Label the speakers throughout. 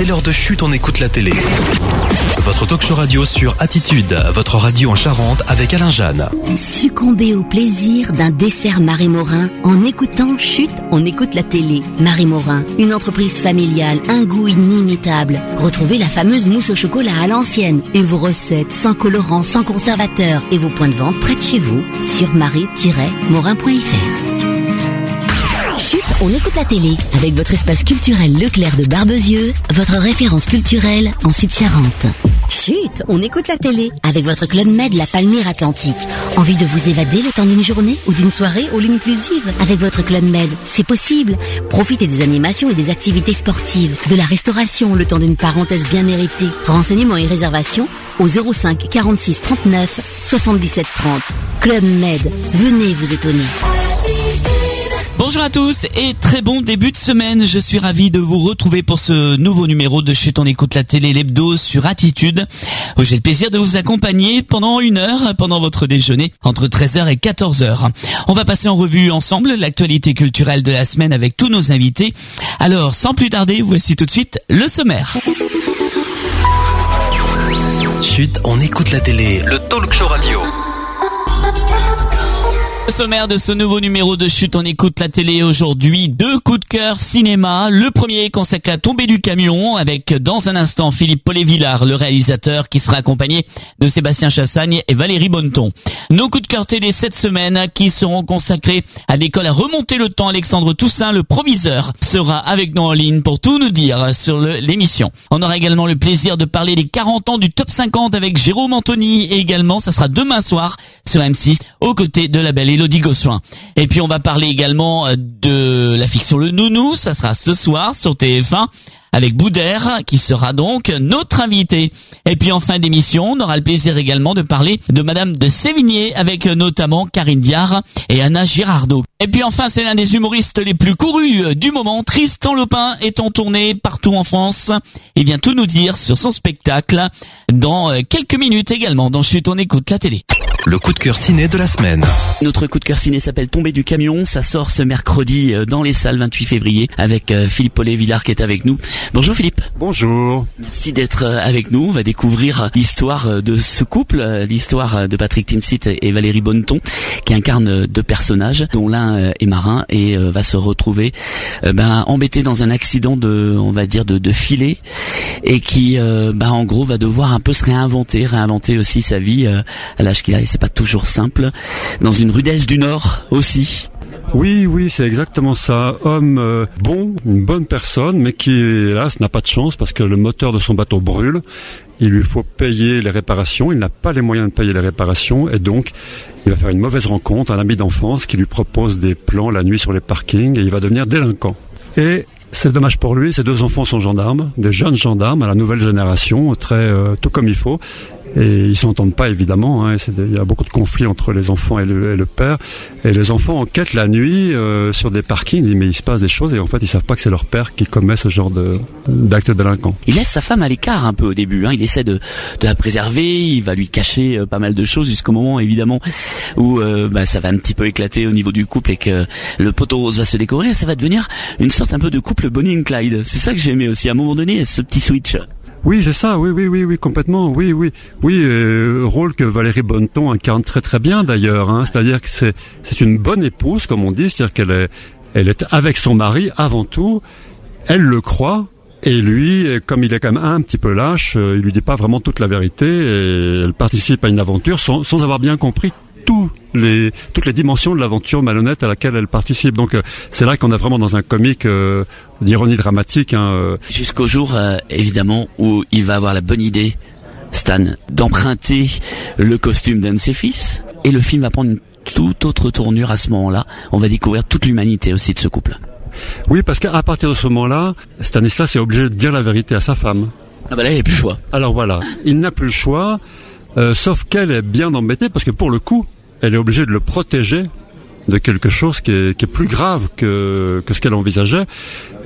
Speaker 1: c'est l'heure de chute, on écoute la télé. Votre talk show radio sur Attitude, votre radio en Charente avec Alain Jeanne.
Speaker 2: Succombez au plaisir d'un dessert Marie Morin en écoutant Chute, on écoute la télé. Marie Morin, une entreprise familiale, un goût inimitable. Retrouvez la fameuse mousse au chocolat à l'ancienne et vos recettes sans colorant, sans conservateur et vos points de vente près de chez vous sur marie-morin.fr. Chut, on écoute la télé avec votre espace culturel Leclerc de Barbezieux, votre référence culturelle en Sud-Charente. Chut, on écoute la télé avec votre club Med La Palmyre Atlantique. Envie de vous évader le temps d'une journée ou d'une soirée all inclusive? Avec votre club Med C'est possible. Profitez des animations et des activités sportives, de la restauration le temps d'une parenthèse bien méritée. Renseignements et réservations au 05 46 39 77 30. Club Med, venez vous étonner.
Speaker 3: Bonjour à tous et très bon début de semaine. Je suis ravi de vous retrouver pour ce nouveau numéro de Chute on écoute la télé l'hebdo sur Attitude. Où j'ai le plaisir de vous accompagner pendant une heure pendant votre déjeuner entre 13h et 14h. On va passer en revue ensemble l'actualité culturelle de la semaine avec tous nos invités. Alors sans plus tarder, voici tout de suite le sommaire.
Speaker 1: Chute, on écoute la télé. Le talk show radio.
Speaker 3: Le sommaire de ce nouveau numéro de chute, on écoute la télé aujourd'hui. Deux coups de cœur cinéma. Le premier consacré à tomber du camion avec dans un instant Philippe Paulet-Villard, le réalisateur qui sera accompagné de Sébastien Chassagne et Valérie Bonneton. Nos coups de cœur télé cette semaine qui seront consacrés à l'école à remonter le temps. Alexandre Toussaint, le proviseur, sera avec nous en ligne pour tout nous dire sur l'émission. On aura également le plaisir de parler des 40 ans du top 50 avec Jérôme Anthony et également ça sera demain soir sur M6 aux côtés de la belle Et puis on va parler également euh, de la fiction Le Nounou, ça sera ce soir sur TF1 avec Boudère qui sera donc notre invité. Et puis en fin d'émission, on aura le plaisir également de parler de Madame de Sévigné avec notamment Karine Diard et Anna Girardot. Et puis enfin, c'est l'un des humoristes les plus courus du moment. Tristan Lopin est en tournée partout en France et vient tout nous dire sur son spectacle dans euh, quelques minutes également dans Chute on écoute la télé.
Speaker 1: Le coup de cœur ciné de la semaine.
Speaker 3: Notre coup de cœur ciné s'appelle Tomber du camion. Ça sort ce mercredi euh, dans les salles 28 février avec euh, Philippe Paulet-Villard qui est avec nous. Bonjour Philippe.
Speaker 4: Bonjour.
Speaker 3: Merci d'être avec nous. On va découvrir l'histoire de ce couple, l'histoire de Patrick Timsit et Valérie Bonneton qui incarnent deux personnages dont l'un est marin et va se retrouver ben, embêté dans un accident de, on va dire, de, de filet et qui, ben, en gros, va devoir un peu se réinventer, réinventer aussi sa vie à l'âge qu'il a c'est pas toujours simple. Dans une rudesse du Nord aussi.
Speaker 4: Oui, oui, c'est exactement ça. Homme euh, bon, une bonne personne, mais qui, hélas, n'a pas de chance parce que le moteur de son bateau brûle. Il lui faut payer les réparations. Il n'a pas les moyens de payer les réparations et donc il va faire une mauvaise rencontre, un ami d'enfance qui lui propose des plans la nuit sur les parkings et il va devenir délinquant. Et c'est dommage pour lui, ses deux enfants sont gendarmes, des jeunes gendarmes à la nouvelle génération, très euh, tout comme il faut et ils s'entendent pas évidemment. Hein, il y a beaucoup de conflits entre les enfants et le, et le père. Et les enfants enquêtent la nuit euh, sur des parkings. Ils disent mais il se passe des choses et en fait ils savent pas que c'est leur père qui commet ce genre d'actes délinquants.
Speaker 3: Il laisse sa femme à l'écart un peu au début. Hein. Il essaie de, de la préserver. Il va lui cacher euh, pas mal de choses jusqu'au moment évidemment où euh, bah, ça va un petit peu éclater au niveau du couple et que le poteau rose va se décorer. Ça va devenir une sorte un peu de couple Bonnie and Clyde. C'est ça que j'ai aimé aussi. À un moment donné, ce petit switch.
Speaker 4: Oui, c'est ça. Oui, oui, oui, oui, complètement. Oui, oui, oui. Euh, rôle que Valérie Bonneton incarne très, très bien d'ailleurs. Hein. C'est-à-dire que c'est c'est une bonne épouse, comme on dit. C'est-à-dire qu'elle est elle est avec son mari avant tout. Elle le croit. Et lui, comme il est quand même un petit peu lâche, euh, il lui dit pas vraiment toute la vérité et elle participe à une aventure sans, sans avoir bien compris les, toutes les dimensions de l'aventure malhonnête à laquelle elle participe. Donc euh, c'est là qu'on est vraiment dans un comique euh, d'ironie dramatique. Hein, euh.
Speaker 3: Jusqu'au jour, évidemment, où il va avoir la bonne idée, Stan, d'emprunter le costume d'un de ses fils. Et le film va prendre une toute autre tournure à ce moment-là. On va découvrir toute l'humanité aussi de ce couple.
Speaker 4: Oui, parce qu'à partir de ce moment-là, Stanislas est obligé de dire la vérité à sa femme.
Speaker 3: Ah bah là, il n'a plus le choix.
Speaker 4: Alors voilà, il n'a plus le choix, sauf qu'elle est bien embêtée parce que pour le coup, elle est obligée de le protéger de quelque chose qui est, qui est plus grave que, que ce qu'elle envisageait.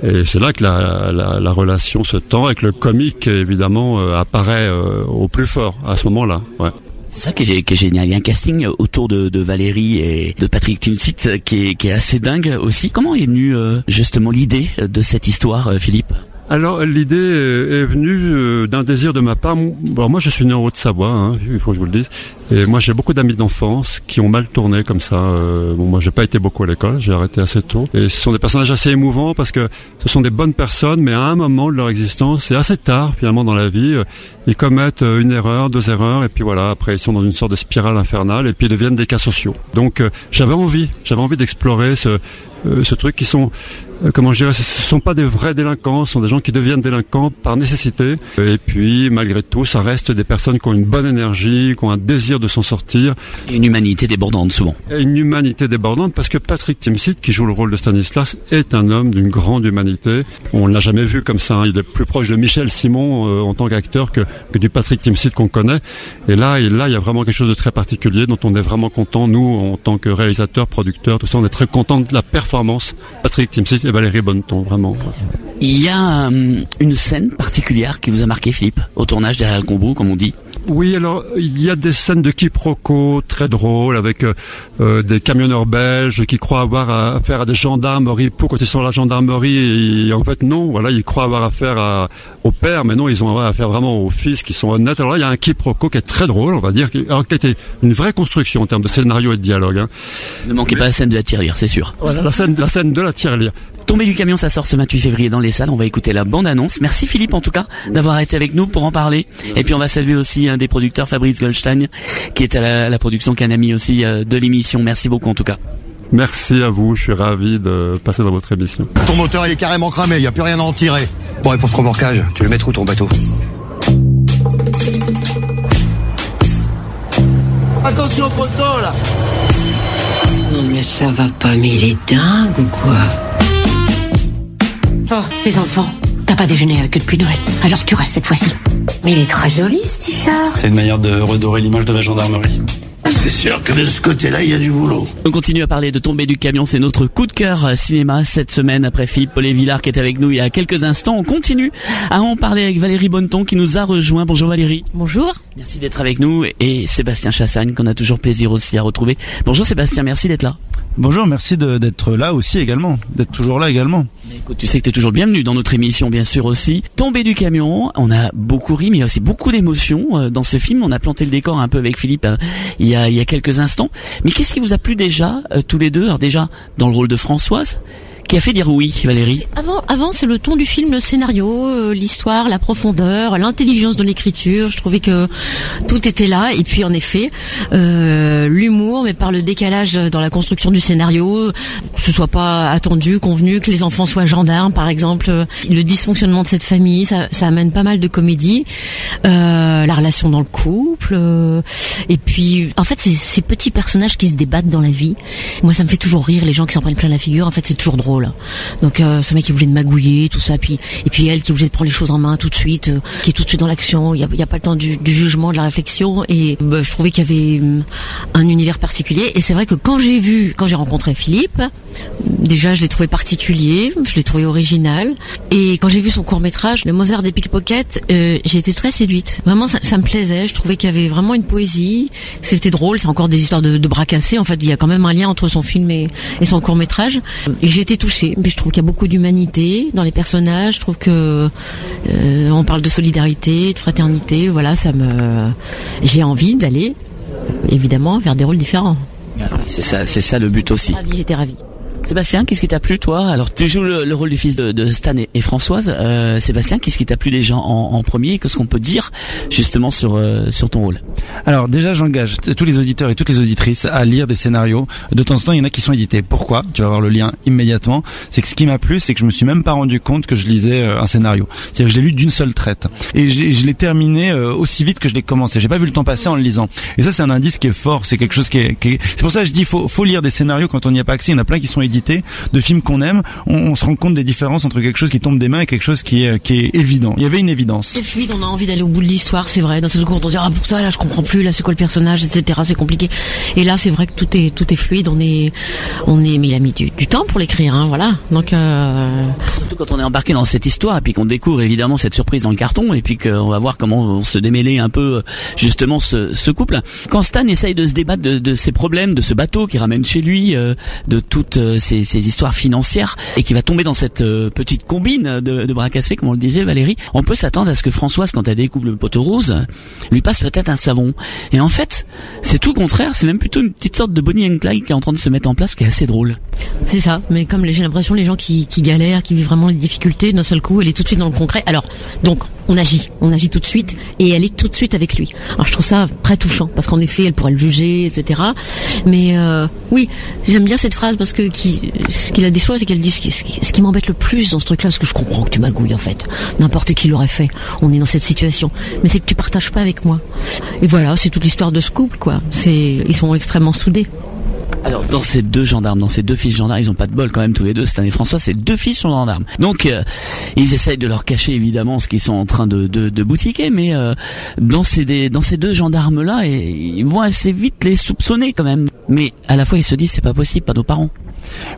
Speaker 4: Et c'est là que la, la, la, relation se tend et que le comique, évidemment, euh, apparaît euh, au plus fort à ce moment-là. Ouais.
Speaker 3: C'est ça qui est, génial. Il y a un casting autour de, de Valérie et de Patrick Timsit qui est, qui est assez dingue aussi. Comment est venue euh, justement l'idée de cette histoire, Philippe?
Speaker 4: Alors l'idée est venue euh, d'un désir de ma part. Bon, moi je suis né en Haute-Savoie, hein, il faut que je vous le dise. Et moi j'ai beaucoup d'amis d'enfance qui ont mal tourné comme ça. Euh, bon moi j'ai pas été beaucoup à l'école, j'ai arrêté assez tôt. Et ce sont des personnages assez émouvants parce que ce sont des bonnes personnes, mais à un moment de leur existence, c'est assez tard finalement dans la vie, euh, ils commettent une erreur, deux erreurs, et puis voilà, après ils sont dans une sorte de spirale infernale, et puis ils deviennent des cas sociaux. Donc j'avais envie, j'avais envie d'explorer ce, ce truc qui sont euh, comment je dirais, ce ne sont pas des vrais délinquants, ce sont des gens qui deviennent délinquants par nécessité. Et puis, malgré tout, ça reste des personnes qui ont une bonne énergie, qui ont un désir de s'en sortir.
Speaker 3: Et une humanité débordante, souvent.
Speaker 4: Et une humanité débordante, parce que Patrick Timsit, qui joue le rôle de Stanislas, est un homme d'une grande humanité. On ne l'a jamais vu comme ça. Hein. Il est plus proche de Michel Simon euh, en tant qu'acteur que, que, du Patrick Timsit qu'on connaît. Et là, et là, il y a vraiment quelque chose de très particulier dont on est vraiment content. Nous, en tant que réalisateurs, producteurs, tout ça, on est très content de la performance. Patrick Timsit Valérie Bonneton, vraiment.
Speaker 3: Il y a euh, une scène particulière qui vous a marqué, Philippe, au tournage derrière le combo, comme on dit?
Speaker 4: Oui, alors il y a des scènes de quiproquo très drôles avec euh, euh, des camionneurs belges qui croient avoir affaire à des gendarmeries pour quand ils sont à la gendarmerie et, en fait non, voilà, ils croient avoir affaire à, au père, mais non, ils ont affaire vraiment aux fils qui sont honnêtes. Alors là, il y a un quiproquo qui est très drôle, on va dire, qui, alors, qui a été une vraie construction en termes de scénario et de dialogue. Hein.
Speaker 3: Ne manquez pas la scène de la tirelire, c'est sûr.
Speaker 4: Voilà, la scène, la scène de la tirelire.
Speaker 3: Tombé du camion, ça sort ce 28 février dans les salles. On va écouter la bande-annonce. Merci Philippe en tout cas d'avoir été avec nous pour en parler. Et puis on va saluer aussi un des producteurs, Fabrice Goldstein, qui est à la, production, qui est un ami aussi euh, de l'émission. Merci beaucoup en tout cas.
Speaker 4: Merci à vous, je suis ravi de passer dans votre émission.
Speaker 5: Ton moteur il est carrément cramé, il n'y a plus rien à en tirer. Bon et pour ce remorquage, tu veux mettre où ton bateau?
Speaker 6: Attention poteau là
Speaker 7: Non mais ça va pas, mais il est dingue ou quoi? Oh, les enfants, t'as pas déjeuné avec eux depuis Noël, alors tu restes cette fois-ci. Mais il est très joli ce t-shirt.
Speaker 8: C'est une manière de redorer l'image de la gendarmerie.
Speaker 6: C'est sûr que de ce côté-là, il y a du boulot.
Speaker 3: On continue à parler de tomber du camion, c'est notre coup de cœur euh, cinéma cette semaine après Philippe Paulet Villard qui est avec nous il y a quelques instants. On continue à en parler avec Valérie Bonneton qui nous a rejoint. Bonjour Valérie.
Speaker 9: Bonjour.
Speaker 3: Merci d'être avec nous et Sébastien Chassagne qu'on a toujours plaisir aussi à retrouver. Bonjour Sébastien, merci d'être là.
Speaker 10: Bonjour, merci d'être là aussi également, d'être toujours là également.
Speaker 3: Écoute, tu sais que tu es toujours bienvenu dans notre émission, bien sûr aussi. Tomber du camion, on a beaucoup ri, mais aussi beaucoup d'émotions euh, dans ce film. On a planté le décor un peu avec Philippe euh, il, y a, il y a quelques instants. Mais qu'est-ce qui vous a plu déjà, euh, tous les deux? Alors déjà, dans le rôle de Françoise, qui a fait dire oui, Valérie?
Speaker 9: Avant, avant c'est le ton du film, le scénario, euh, l'histoire, la profondeur, l'intelligence de l'écriture. Je trouvais que tout était là. Et puis en effet, euh, l'humour, mais par le décalage dans la construction du scénario, que ce soit pas attendu, convenu, que les enfants soient gendarmes, par exemple, le dysfonctionnement de cette famille, ça, ça amène pas mal de comédie. Euh, la relation dans le couple, euh, et puis en fait, c'est ces petits personnages qui se débattent dans la vie. Moi, ça me fait toujours rire les gens qui s'en prennent plein la figure. En fait, c'est toujours drôle. Donc euh, ce mec qui voulait de magouiller, tout ça, puis et puis elle qui voulait de prendre les choses en main tout de suite, euh, qui est tout de suite dans l'action. Il y a, y a, pas le temps du, jugement, de la réflexion. Et bah, je trouvais qu'il y avait hum, un univers particulier. Et c'est vrai que quand j'ai vu, quand j'ai rencontré Philippe, déjà je l'ai trouvé particulier, je l'ai trouvé original. Et quand j'ai vu son court métrage, le Mozart des pickpockets, euh, j'ai été très séduite. Vraiment, ça, ça me plaisait. Je trouvais qu'il y avait vraiment une poésie. C'était drôle. C'est encore des histoires de, de bras cassés. En fait, il y a quand même un lien entre son film et, et son court métrage. Et j'ai été touchée. Je trouve qu'il y a beaucoup d'humanité dans les personnages. Je trouve que euh, on parle de solidarité, de fraternité. Voilà, ça me, j'ai envie d'aller évidemment vers des rôles différents.
Speaker 3: C'est ça, c'est ça le but aussi.
Speaker 9: J'étais ravie.
Speaker 3: Sébastien, qu'est-ce qui t'a plu toi Alors tu joues le, le, rôle du fils de, de Stan et, Françoise. Euh, Sébastien, qu'est-ce qui t'a plu déjà en, en premier Qu'est-ce qu'on peut dire justement sur euh, sur ton rôle
Speaker 10: Alors déjà, j'engage tous les auditeurs et toutes les auditrices à lire des scénarios. De temps en temps, il y en a qui sont édités. Pourquoi Tu vas voir le lien immédiatement. C'est que ce qui m'a plu, c'est que je me suis même pas rendu compte que je lisais euh, un scénario. C'est-à-dire que je l'ai lu d'une seule traite et je l'ai terminé euh, aussi vite que je l'ai commencé. J'ai pas vu le temps passer en le lisant. Et ça, c'est un indice qui est fort. C'est quelque chose. Qui est... C'est pour ça que je dis faut faut lire des scénarios quand on n'y a pas accès. Il y en a plein qui sont édités de films qu'on aime, on, on, se rend compte des différences entre quelque chose qui tombe des mains et quelque chose qui est, qui est évident. Il y avait une évidence.
Speaker 9: C'est fluide, on a envie d'aller au bout de l'histoire, c'est vrai. Dans ce cours, on se dit ah pour ça là je comprends plus, là c'est quoi le personnage, etc. C'est compliqué. Et là c'est vrai que tout est tout est fluide. On est on est mais il a mis du, du temps pour l'écrire, hein, voilà. Donc euh...
Speaker 3: surtout quand on est embarqué dans cette histoire et puis qu'on découvre évidemment cette surprise dans le carton et puis qu'on va voir comment on se démêler un peu justement ce, ce couple. Quand Stan essaye de se débattre de, de ses problèmes, de ce bateau qui ramène chez lui, euh, de toutes ces histoires financières et qui va tomber dans cette euh, petite combine de, de bras cassés, comme on le disait Valérie, on peut s'attendre à ce que Françoise, quand elle découvre le poteau rose, lui passe peut-être un savon. Et en fait, c'est tout le contraire, c'est même plutôt une petite sorte de Bonnie and Clyde qui est en train de se mettre en place, qui est assez drôle.
Speaker 9: C'est ça, mais comme j'ai l'impression les gens qui, qui galèrent, qui vivent vraiment les difficultés, d'un seul coup, elle est tout de suite dans le concret. Alors, donc, on agit, on agit tout de suite, et elle est tout de suite avec lui. Alors je trouve ça très touchant, parce qu'en effet, elle pourrait le juger, etc. Mais euh, oui, j'aime bien cette phrase parce que ce qu'il a choix, c'est qu'elle dit ce qui, ce qui, ce qui m'embête le plus dans ce truc-là, parce que je comprends que tu magouilles en fait. N'importe qui l'aurait fait. On est dans cette situation, mais c'est que tu partages pas avec moi. Et voilà, c'est toute l'histoire de ce couple, quoi. C'est, ils sont extrêmement soudés.
Speaker 3: Alors dans ces deux gendarmes, dans ces deux fils gendarmes, ils ont pas de bol quand même tous les deux cette année. François, c'est deux fils gendarmes. Donc euh, ils essayent de leur cacher évidemment ce qu'ils sont en train de, de, de boutiquer, mais euh, dans ces dans ces deux gendarmes là, ils vont assez vite les soupçonner quand même. Mais à la fois ils se disent c'est pas possible, pas nos parents.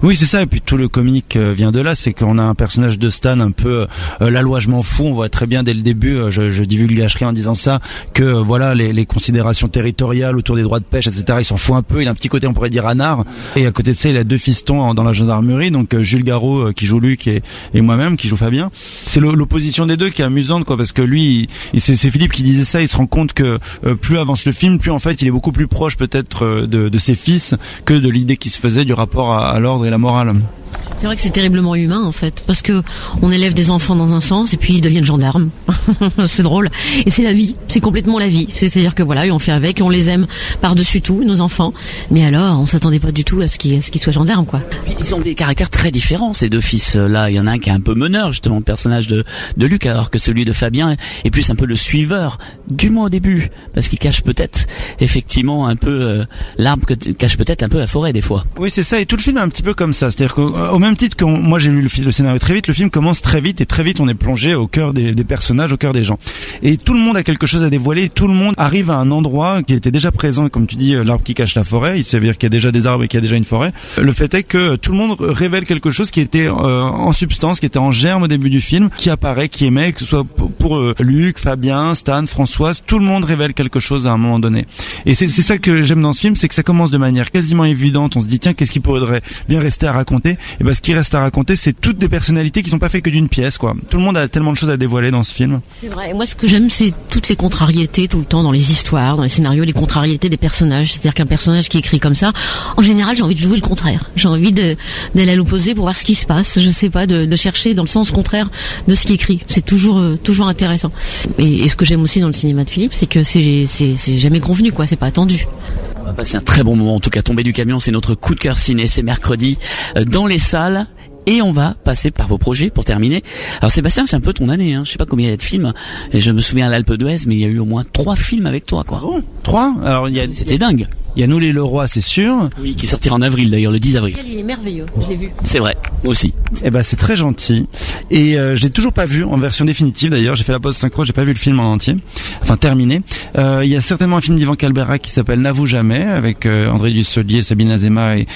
Speaker 10: Oui, c'est ça. Et puis tout le comique euh, vient de là, c'est qu'on a un personnage de Stan un peu euh, la loi je m'en fous. On voit très bien dès le début, euh, je, je divulgacherai en disant ça, que euh, voilà les, les, considérations territoriales autour des droits de pêche, etc. Il s'en fout un peu. Il a un petit côté, on pourrait dire anard. Et à côté de ça, il a deux fistons dans la gendarmerie, donc Jules Garot qui joue Luc et, et moi-même qui joue Fabien. C'est l'opposition des deux qui est amusante, quoi, parce que lui, c'est Philippe qui disait ça. Il se rend compte que plus avance le film, plus en fait, il est beaucoup plus proche peut-être de, de ses fils que de l'idée qui se faisait du rapport à à l'ordre et la morale.
Speaker 9: C'est vrai que c'est terriblement humain en fait, parce que on élève des enfants dans un sens et puis ils deviennent gendarmes. c'est drôle. Et c'est la vie, c'est complètement la vie. C'est-à-dire que voilà, on fait avec, et on les aime par-dessus tout, nos enfants. Mais alors, on s'attendait pas du tout à ce qu'ils qu soient gendarmes, quoi.
Speaker 3: Ils ont des caractères très différents ces deux fils-là. Il y en a un qui est un peu meneur, justement, le personnage de, de Luc, alors que celui de Fabien est plus un peu le suiveur, du moins au début, parce qu'il cache peut-être effectivement un peu euh, l'arbre que cache peut-être un peu la forêt des fois.
Speaker 10: Oui, c'est ça. Et tout le film un petit peu comme ça. C'est-à-dire qu'au même titre que moi j'ai lu le, le, scénario très vite, le film commence très vite et très vite on est plongé au cœur des, des, personnages, au cœur des gens. Et tout le monde a quelque chose à dévoiler, tout le monde arrive à un endroit qui était déjà présent, comme tu dis, l'arbre qui cache la forêt, il s'avère qu'il y a déjà des arbres et qu'il y a déjà une forêt. Le fait est que tout le monde révèle quelque chose qui était euh, en substance, qui était en germe au début du film, qui apparaît, qui émet, que ce soit pour, euh, Luc, Fabien, Stan, Françoise, tout le monde révèle quelque chose à un moment donné. Et c'est ça que j'aime dans ce film, c'est que ça commence de manière quasiment évidente, on se dit tiens, qu'est-ce qui pourrait bien rester à raconter Et ben ce qui reste à raconter, c'est toutes des personnalités qui sont pas faites que d'une pièce, quoi. Tout le monde a tellement de choses à dévoiler dans ce film.
Speaker 9: C'est vrai. Moi, ce que j'aime, c'est toutes les contrariétés tout le temps dans les histoires, dans les scénarios, les contrariétés des personnages. C'est-à-dire qu'un personnage qui écrit comme ça, en général, j'ai envie de jouer le contraire. J'ai envie d'aller à l'opposé pour voir ce qui se passe. Je sais pas, de, chercher dans le sens contraire de ce qui écrit. C'est toujours, euh, toujours intéressant. Et, ce que j'aime aussi dans le cinéma de Philippe, c'est que c'est jamais convenu, quoi. C'est pas attendu.
Speaker 3: On va passer un très bon moment. En tout cas, tomber du camion, c'est notre coup de cœur ciné. C'est mercredi dans les salles. Et on va passer par vos projets pour terminer. Alors Sébastien, c'est un peu ton année. Hein. Je sais pas combien il y a de films. Et je me souviens à l'Alpe d'Huez, mais il y a eu au moins trois films avec toi, quoi.
Speaker 10: Bon, trois? Alors il y a,
Speaker 3: c'était dingue.
Speaker 10: Il y a Nous les Leroy, c'est sûr.
Speaker 3: Oui, qui sortira en avril d'ailleurs, le 10 avril.
Speaker 9: Il est merveilleux, je l'ai vu.
Speaker 3: C'est vrai, moi aussi.
Speaker 10: Eh ben c'est très gentil. Et euh, je l'ai toujours pas vu en version définitive d'ailleurs. J'ai fait la pause synchro, j'ai pas vu le film en entier, enfin terminé. Euh, il y a certainement un film d'Ivan Calbera qui s'appelle N'avoue jamais avec euh, André Dussolier, Sabine Azema et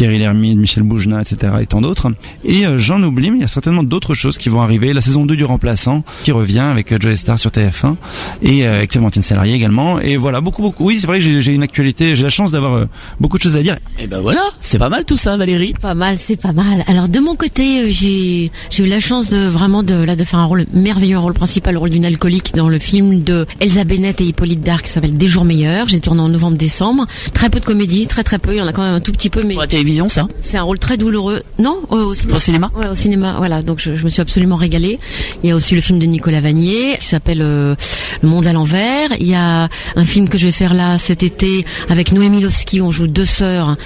Speaker 10: Thierry Lhermitte, Michel Boujna, etc. et tant d'autres. Et euh, j'en oublie, mais il y a certainement d'autres choses qui vont arriver. La saison 2 du Remplaçant qui revient avec euh, Joe Star sur TF1 et euh, avec Clémentine Salarié également. Et voilà, beaucoup, beaucoup. Oui, c'est vrai que j'ai une actualité. J'ai la chance d'avoir euh, beaucoup de choses à dire.
Speaker 3: Et ben voilà, c'est pas mal tout ça, Valérie.
Speaker 9: Pas mal, c'est pas mal. Alors de mon côté, j'ai j'ai eu la chance de vraiment de là de faire un rôle merveilleux, un rôle principal, le rôle d'une alcoolique dans le film de Elsa Bennett et Hippolyte Dark qui s'appelle Des jours meilleurs. J'ai tourné en novembre-décembre. Très peu de comédie, très très peu. Il y en a quand même un tout petit peu, mais
Speaker 3: pour la télévision, ça.
Speaker 9: C'est un rôle très douloureux. Non, au cinéma.
Speaker 3: Au cinéma.
Speaker 9: Ouais, au cinéma. Voilà. Donc je, je, me suis absolument régalée. Il y a aussi le film de Nicolas Vanier qui s'appelle euh, Le Monde à l'envers. Il y a un film que je vais faire là cet été avec Noémie Lovski. On joue deux sœurs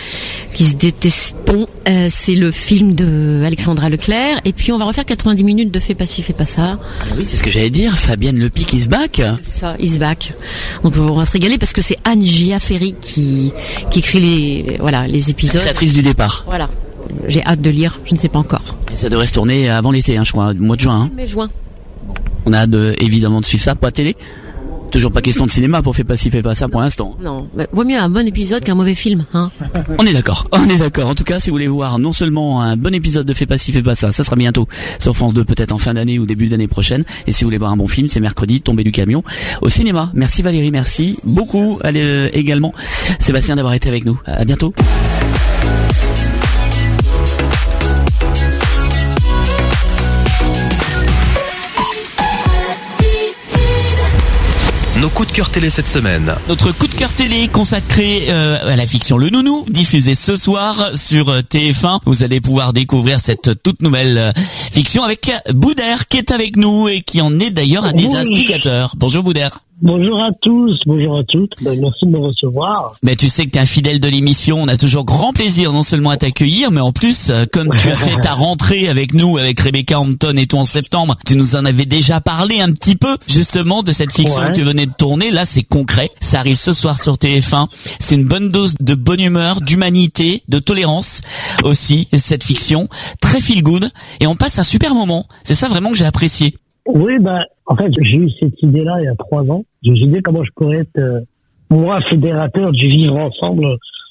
Speaker 9: qui se détestent. Euh, c'est le film de Alexandra Leclerc. Et puis on va refaire 90 minutes de Fais pas ci, fais pas ça.
Speaker 3: Ah oui, c'est ce que j'allais dire. Fabienne Lepic is back.
Speaker 9: Ça, is back. Donc on va se régaler parce que c'est Anne Giaferi qui qui écrit les voilà les épisodes.
Speaker 3: Créatrice du départ.
Speaker 9: Voilà. J'ai hâte de lire, je ne sais pas encore.
Speaker 3: Et ça devrait se tourner avant l'été, hein, je crois, mois de juin. Hein.
Speaker 9: Mais juin.
Speaker 3: On a hâte de, évidemment de suivre ça pour la télé. Toujours pas question de cinéma pour faire pas ci, fait pas ça pour l'instant.
Speaker 9: Non, mais vaut mieux un bon épisode qu'un mauvais film, hein.
Speaker 3: On est d'accord, on est d'accord. En tout cas, si vous voulez voir non seulement un bon épisode de Fais pas ci, fais pas ça, ça sera bientôt sur France 2 peut-être en fin d'année ou début d'année prochaine. Et si vous voulez voir un bon film, c'est mercredi, Tomber du camion au cinéma. Merci Valérie, merci beaucoup allez, euh, également Sébastien d'avoir été avec nous. À bientôt.
Speaker 1: Coup de cœur télé cette semaine.
Speaker 3: Notre coup de cœur télé consacré euh, à la fiction Le Nounou, diffusé ce soir sur euh, TF1. Vous allez pouvoir découvrir cette toute nouvelle euh, fiction avec Boudère qui est avec nous et qui en est d'ailleurs un des
Speaker 11: Oui.
Speaker 3: instigateurs. Bonjour Boudère.
Speaker 11: Bonjour à tous, bonjour à toutes. Ben, merci de me recevoir.
Speaker 3: Mais tu sais que tu es un fidèle de l'émission, on a toujours grand plaisir non seulement à t'accueillir, mais en plus, euh, comme tu as fait ta rentrée avec nous, avec Rebecca Hampton et toi en septembre, tu nous en avais déjà parlé un petit peu, justement, de cette fiction
Speaker 11: Ouais.
Speaker 3: que tu venais de tourner. Là, c'est concret. Ça arrive ce soir sur TF1. C'est une bonne dose de bonne humeur, d'humanité, de tolérance aussi, cette fiction. Très feel good. Et on passe un super moment. C'est ça vraiment que j'ai apprécié.
Speaker 11: Oui, ben, en fait, j'ai eu cette idée-là il y a trois ans. J'ai eu l'idée comment je pourrais être, euh, moi, fédérateur du vivre ensemble,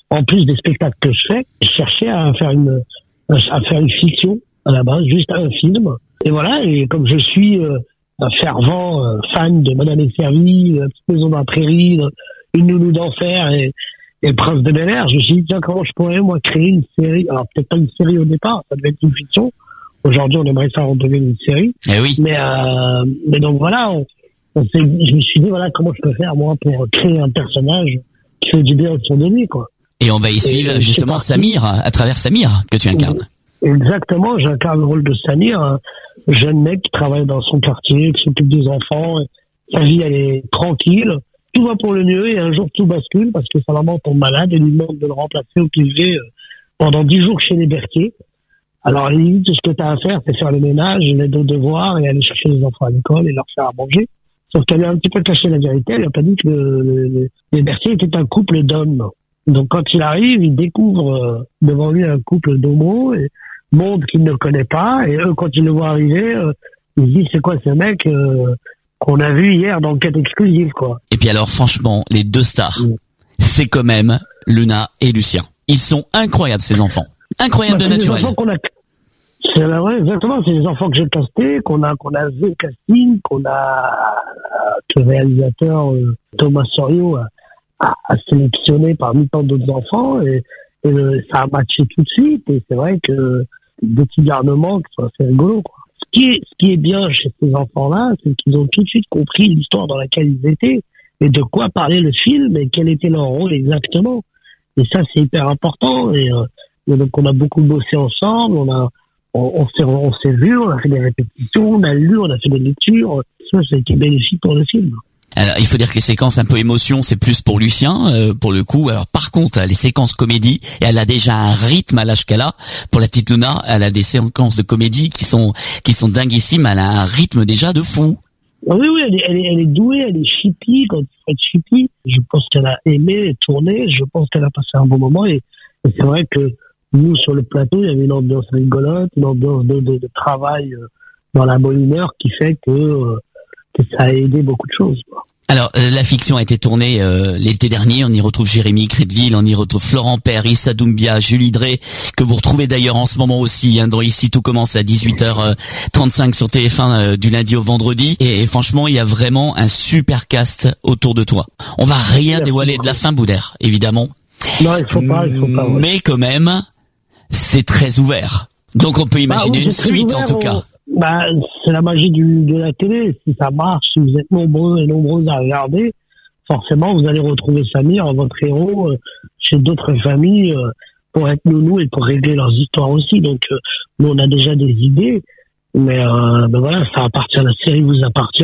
Speaker 11: en plus des spectacles que je fais. Je cherchais à faire une, à faire une fiction, à la base, juste un film. Et voilà, et comme je suis euh, un fervent euh, fan de Madame et Servie, La Petite Maison dans la Prairie, euh, Une Nounou d'Enfer et, et Prince de Bel Air, je me suis dit, tiens, comment je pourrais, moi, créer une série Alors, peut-être pas une série au départ, ça devait être une fiction. Aujourd'hui, on aimerait ça en devenir une série.
Speaker 3: Eh oui.
Speaker 11: Mais, euh, mais donc voilà, on, on je me suis dit, voilà, comment je peux faire, moi, pour créer un personnage qui fait du bien à son donné, quoi.
Speaker 3: Et on va y
Speaker 11: Et,
Speaker 3: suivre
Speaker 11: euh,
Speaker 3: justement. Samir, à travers Samir, que tu incarnes.
Speaker 11: Exactement, j'incarne le rôle de Samir, un jeune mec qui travaille dans son quartier, qui s'occupe des enfants. Sa vie, elle est tranquille. Tout va pour le mieux et un jour tout bascule parce que sa maman tombe malade et lui demande de le remplacer au privé euh, pendant dix jours chez les Berthier. Alors, limite, tout ce que tu as à faire, c'est faire le ménage, l'aide aux devoirs et aller chercher les enfants à l'école et leur faire à manger. Sauf qu'elle a un petit peu caché la vérité. Elle a pas dit que le- le- les Berthier étaient un couple d'hommes. Donc, quand il arrive, il découvre euh, devant lui un couple d'homos, et monde qu'il ne connaît pas. Et eux, quand ils le voient arriver, euh, ils se disent, c'est quoi ce mec euh, qu'on a vu hier dans le quête exclusive, quoi.
Speaker 3: Et puis alors franchement, les deux stars, c'est quand même Luna et Lucien. Ils sont incroyables ces enfants. Incroyables
Speaker 11: Bah,
Speaker 3: de
Speaker 11: des
Speaker 3: naturel.
Speaker 11: C'est la vraie, exactement, c'est les enfants que j'ai castés, qu'on a, qu'on a vu au casting, qu'on a, que le réalisateur euh, Thomas Sorio a, a, a sélectionné parmi tant d'autres enfants, et, et le- ça a matché tout de suite, et c'est vrai que des petits garnements qui sont assez rigolos, quoi. Ce qui est, ce qui est bien chez ces enfants-là, c'est qu'ils ont tout de suite compris l'histoire dans laquelle ils étaient, et de quoi parlait le film, et quel était leur rôle exactement. Et ça, c'est hyper important, et, euh, et donc on a beaucoup bossé ensemble, on a, on, on s'est, on s'est vu, on a fait des répétitions, on a lu, on a fait des lectures. Ça, ça a été bénéfique pour le film.
Speaker 3: Alors, il faut dire que les séquences un peu émotion, c'est plus pour Lucien, euh, pour le coup. Alors, par contre, les séquences comédie, elle a déjà un rythme à l'âge qu'elle a. Pour la petite Luna, elle a des séquences de comédie qui sont qui sont dinguissimes. Elle a un rythme déjà de fou.
Speaker 11: Ah Oui, oui, elle est, elle est, elle est douée, elle est chippie, quand il faut être chippie. Je pense qu'elle a aimé tourner, je pense qu'elle a passé un bon moment et, et c'est vrai que nous, sur le plateau, il y avait une ambiance rigolote, une ambiance de, de, de travail euh, dans la bonne humeur qui fait que, euh, que ça a aidé beaucoup de choses. quoi.
Speaker 3: Alors, euh, la fiction a été tournée euh, l'été dernier. On y retrouve Jérémy Crédville, on y retrouve Florent Père, Issa Doumbia, Julie Drey, que vous retrouvez d'ailleurs en ce moment aussi. Hein, dans Ici, tout commence à 18h35 sur TF1 euh, du lundi au vendredi. Et, franchement, il y a vraiment un super cast autour de toi. On va rien dévoiler de la fin, Boudère, évidemment.
Speaker 11: Non, il faut pas, il faut pas. ouais.
Speaker 3: Mais quand même, c'est très ouvert. Donc on peut imaginer
Speaker 11: Bah oui,
Speaker 3: une suite en tout
Speaker 11: on-
Speaker 3: cas.
Speaker 11: Bah, c'est la magie du, de la télé. Si ça marche, si vous êtes nombreux et nombreuses à regarder, forcément, vous allez retrouver Samir, votre héros, euh, chez d'autres familles euh, pour être nounou et pour régler leurs histoires aussi. Donc, euh, nous, on a déjà des idées. Mais ben voilà, ça appartient, la série vous appartient.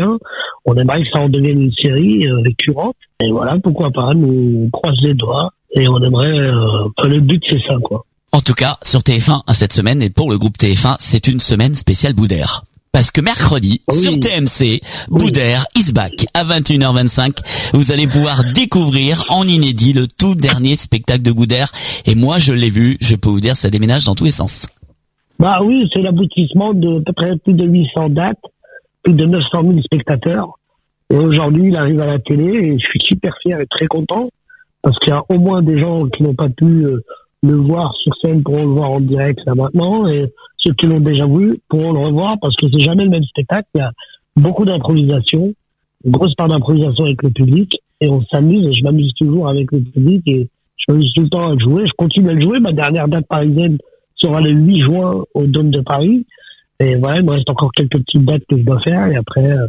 Speaker 11: On aimerait que ça en devienne une série récurrente. Et voilà, pourquoi pas, nous on croise les doigts. Et on aimerait... Enfin, le but, c'est ça, quoi.
Speaker 3: En tout cas, sur TF1 cette semaine et pour le groupe TF1, c'est une semaine spéciale Boudère. Parce que mercredi,
Speaker 11: Oui.
Speaker 3: sur TMC, Boudère is back à 21h25. Vous allez pouvoir découvrir en inédit le tout dernier spectacle de Boudère. Et moi, je l'ai vu, je peux vous dire, ça déménage dans tous les sens.
Speaker 11: Bah oui, c'est l'aboutissement de peu près plus de 800 dates, plus de 900 000 spectateurs. Et aujourd'hui, il arrive à la télé et je suis super fier et très content parce qu'il y a au moins des gens qui n'ont pas pu euh, le voir sur scène pourront le voir en direct là maintenant et ceux qui l'ont déjà vu pourront le revoir parce que c'est jamais le même spectacle. Il y a beaucoup d'improvisation, une grosse part d'improvisation avec le public et on s'amuse et je m'amuse toujours avec le public et je m'amuse tout le temps à le jouer. Je continue à le jouer. Ma dernière date parisienne sera le 8 juin au Dôme de Paris. Et voilà, il me reste encore quelques petites dates que je dois faire et après, euh,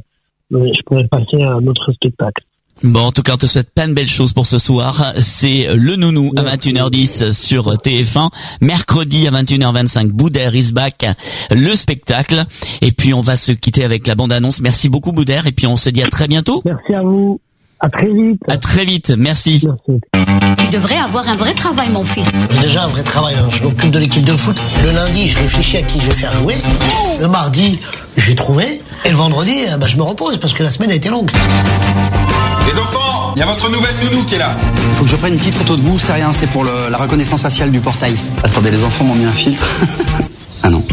Speaker 11: je pourrais passer à un autre spectacle.
Speaker 3: Bon, en tout cas, on te souhaite plein de belles choses pour ce soir. C'est le nounou à 21h10 sur TF1. Mercredi à 21h25, Boudère is back, le spectacle. Et puis, on va se quitter avec la bande-annonce. Merci beaucoup, Boudère. Et puis, on se dit à très bientôt.
Speaker 11: Merci à vous. À très vite.
Speaker 3: À très vite. Merci.
Speaker 7: Il devrait avoir un vrai travail, mon fils.
Speaker 6: J'ai déjà un vrai travail. hein. Je m'occupe de l'équipe de foot. Le lundi, je réfléchis à qui je vais faire jouer. Le mardi, j'ai trouvé. Et le vendredi, euh, bah, je me repose parce que la semaine a été longue.
Speaker 12: Les enfants, il y a votre nouvelle nounou qui est là.
Speaker 13: Faut que je prenne une petite photo de vous, c'est rien, c'est pour le- la reconnaissance faciale du portail. Attendez, les enfants m'ont mis un filtre. ah non.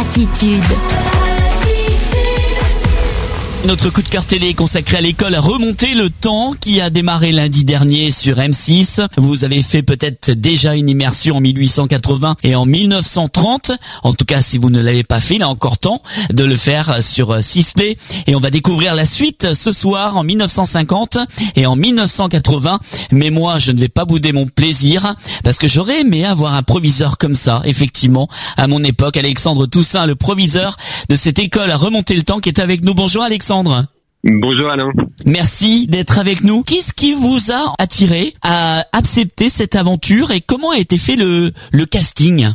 Speaker 2: Attitude.
Speaker 3: Notre coup de cœur télé consacré à l'école a remonté le temps qui a démarré lundi dernier sur M6. Vous avez fait peut-être déjà une immersion en 1880 et en 1930. En tout cas, si vous ne l'avez pas fait, il a encore temps de le faire sur Sisplay. Et on va découvrir la suite ce soir en 1950 et en 1980. Mais moi, je ne vais pas bouder mon plaisir parce que j'aurais aimé avoir un proviseur comme ça, effectivement, à mon époque. Alexandre Toussaint, le proviseur de cette école a remonté le temps qui est avec nous. Bonjour Alexandre.
Speaker 14: Bonjour Alain.
Speaker 3: Merci d'être avec nous. Qu'est-ce qui vous a attiré à accepter cette aventure et comment a été fait le, le casting?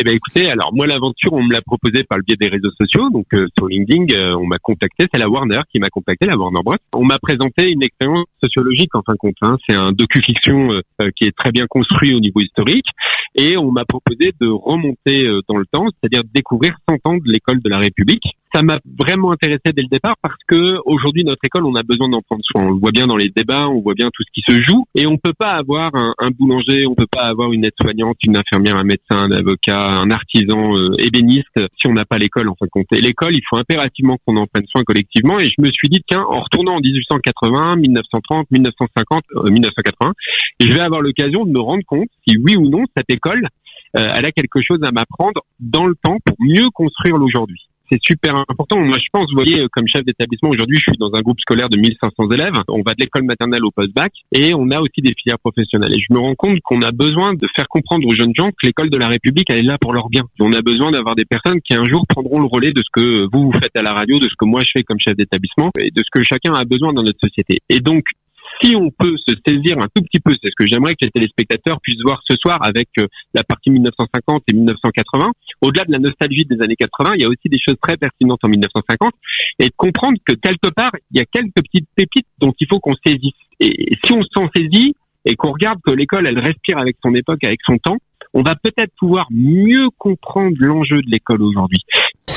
Speaker 14: Eh ben écoutez, alors moi l'aventure on me l'a proposée par le biais des réseaux sociaux, donc euh, sur LinkedIn euh, on m'a contacté, c'est la Warner qui m'a contacté, la Warner Bros. On m'a présenté une expérience sociologique en fin de compte, hein. c'est un docu-fiction euh, qui est très bien construit au niveau historique et on m'a proposé de remonter dans le temps, c'est-à-dire de découvrir 100 ans de l'école de la République. Ça m'a vraiment intéressé dès le départ parce que aujourd'hui notre école on a besoin d'en prendre soin. On le voit bien dans les débats, on voit bien tout ce qui se joue et on peut pas avoir un, boulanger, on peut pas avoir une aide-soignante, une infirmière, un médecin, un avocat, un artisan euh, ébéniste si on n'a pas l'école en fin de compte. L'école, il faut impérativement qu'on en prenne soin collectivement. Et je me suis dit tiens, en retournant en 1880, 1930, 1950, euh, 1980, je vais avoir l'occasion de me rendre compte si oui ou non cette école euh, elle a quelque chose à m'apprendre dans le temps pour mieux construire l'aujourd'hui. C'est super important. Moi, je pense, vous voyez, euh, comme chef d'établissement, aujourd'hui, je suis dans un groupe scolaire de 1500 élèves. On va de l'école maternelle au post-bac et on a aussi des filières professionnelles. Et je me rends compte qu'on a besoin de faire comprendre aux jeunes gens que l'école de la République, elle est là pour leur bien. On a besoin d'avoir des personnes qui un jour prendront le relais de ce que vous, faites à la radio, de ce que moi je fais comme chef d'établissement et de ce que chacun a besoin dans notre société. Et donc, si on peut se saisir un tout petit peu, c'est ce que j'aimerais que les téléspectateurs puissent voir ce soir avec euh, la partie 1950 et 1980. Au-delà de la nostalgie des années 80, il y a aussi des choses très pertinentes en 1950 et de comprendre que quelque part, il y a quelques petites pépites dont il faut qu'on saisisse. Et si on s'en saisit et qu'on regarde que l'école, elle respire avec son époque, avec son temps, on va peut-être pouvoir mieux comprendre l'enjeu de l'école aujourd'hui.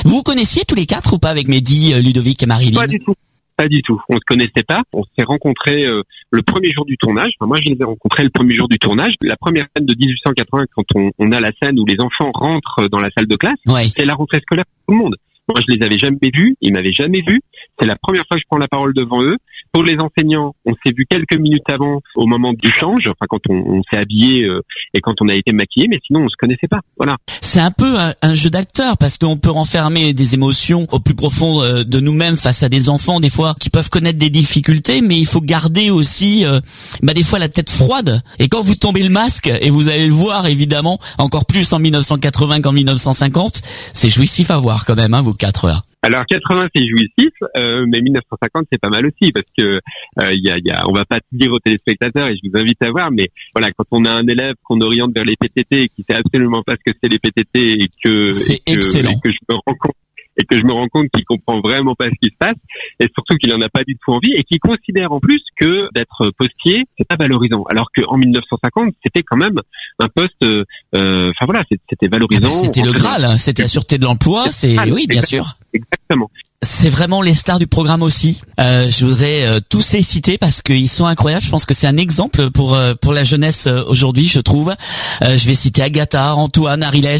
Speaker 3: Vous connaissiez tous les quatre ou pas avec Mehdi, euh, Ludovic et Marilyn
Speaker 14: Pas du tout. Pas du tout. On se connaissait pas. On s'est rencontrés euh, le premier jour du tournage. Enfin, moi, je les ai rencontrés le premier jour du tournage. La première scène de 1880, quand on, on a la scène où les enfants rentrent dans la salle de classe, c'est la rentrée scolaire pour tout le monde. Moi, je les avais jamais vus. Ils m'avaient jamais vu. C'est la première fois que je prends la parole devant eux. Pour les enseignants, on s'est vu quelques minutes avant, au moment du change, enfin quand on, s'est habillé euh, et quand on a été maquillé, mais sinon on se connaissait pas. Voilà.
Speaker 3: C'est un peu un, jeu d'acteur parce qu'on peut renfermer des émotions au plus profond euh, de nous-mêmes face à des enfants des fois qui peuvent connaître des difficultés, mais il faut garder aussi euh, bah, des fois la tête froide. Et quand vous tombez le masque et vous allez le voir évidemment encore plus en 1980 qu'en 1950, c'est jouissif à voir quand même, hein, quatre heures.
Speaker 14: Alors 80 c'est jouissif, euh, mais 1950 c'est pas mal aussi parce que euh, il y a, y a, on va pas te dire aux téléspectateurs et je vous invite à voir, mais voilà quand on a un élève qu'on oriente vers les PTT et qui sait absolument pas ce que c'est les PTT et que,
Speaker 3: C'est excellent.
Speaker 14: et que je me rends compte et que je me rends compte qu'il comprend vraiment pas ce qui se passe et surtout qu'il en a pas du tout envie et qu'il considère en plus que d'être postier c'est pas valorisant. Alors qu'en 1950 c'était quand même un poste euh, euh, enfin voilà c'était valorisant.
Speaker 3: C'était le Graal, hein, c'était la sûreté de l'emploi, c'est oui bien sûr.
Speaker 14: exactement
Speaker 3: C'est vraiment les stars du programme aussi. Euh, je voudrais euh, tous les citer parce qu'ils sont incroyables. Je pense que c'est un exemple pour euh, pour la jeunesse euh, aujourd'hui, je trouve. Euh, je vais citer Agatha, Antoine, Ariles,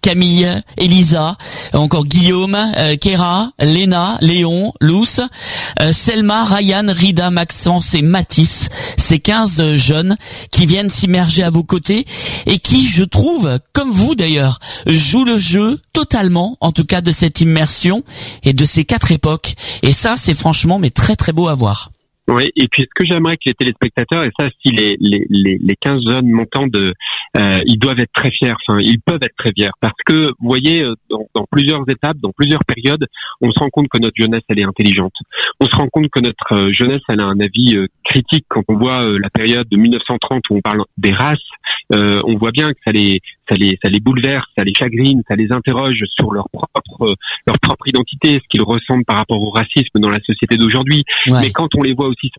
Speaker 3: Camille, Elisa, encore Guillaume, euh, Kéra, Léna, Léon, Luce, Selma, Ryan, Rida, Maxence et Mathis. Ces 15 euh, jeunes qui viennent s'immerger à vos côtés et qui, je trouve, comme vous d'ailleurs, jouent le jeu totalement, en tout cas de cette immersion et de ces quatre époques. Et ça, c'est franchement mais très très beau à voir.
Speaker 14: Oui, et puis ce que j'aimerais que les téléspectateurs, et ça, si les, les, les, les 15 jeunes montants euh, ils doivent être très fiers, enfin, ils peuvent être très fiers, parce que, vous voyez, euh, dans, plusieurs étapes, dans plusieurs périodes, on se rend compte que notre jeunesse, elle est intelligente. On se rend compte que notre euh, jeunesse, elle a un avis critique. Quand on voit la période de 1930 où on parle des races, on voit bien que ça les, ça les, ça les bouleverse, ça les chagrine, ça les interroge sur leur propre, leur propre identité, ce qu'ils ressentent par rapport au racisme dans la société d'aujourd'hui.
Speaker 3: Ouais.
Speaker 14: Mais quand on les voit aussi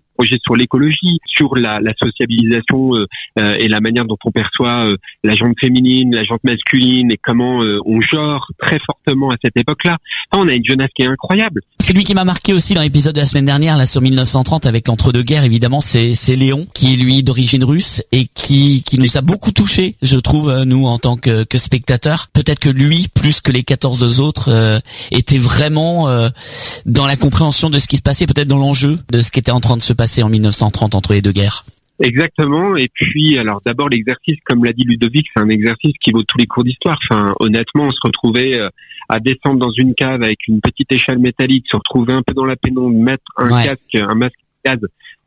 Speaker 14: sur l'écologie, sur la, la sociabilisation euh, euh, et la manière dont on perçoit euh, la jante féminine, la jante masculine et comment on genre très fortement à cette époque-là, on a une jeunesse qui est incroyable.
Speaker 3: Celui qui m'a marqué aussi dans l'épisode de la semaine dernière, là sur 1930, avec l'entre-deux-guerres, évidemment, c'est c'est Léon, qui est lui d'origine russe et qui qui nous a beaucoup touché, je trouve, nous en tant que, que spectateurs. Peut-être que lui, plus que les 14 autres, était vraiment dans la compréhension de ce qui se passait, peut-être dans l'enjeu de ce qui était en train de se passer en 1930 entre les deux guerres.
Speaker 14: Exactement. Et puis, alors d'abord l'exercice, comme l'a dit Ludovic, c'est un exercice qui vaut tous les cours d'histoire. Enfin, honnêtement, on se retrouvait euh, à descendre dans une cave avec une petite échelle métallique, se retrouver un peu dans la pénombre, mettre un
Speaker 3: Ouais.
Speaker 14: casque, un masque gaz,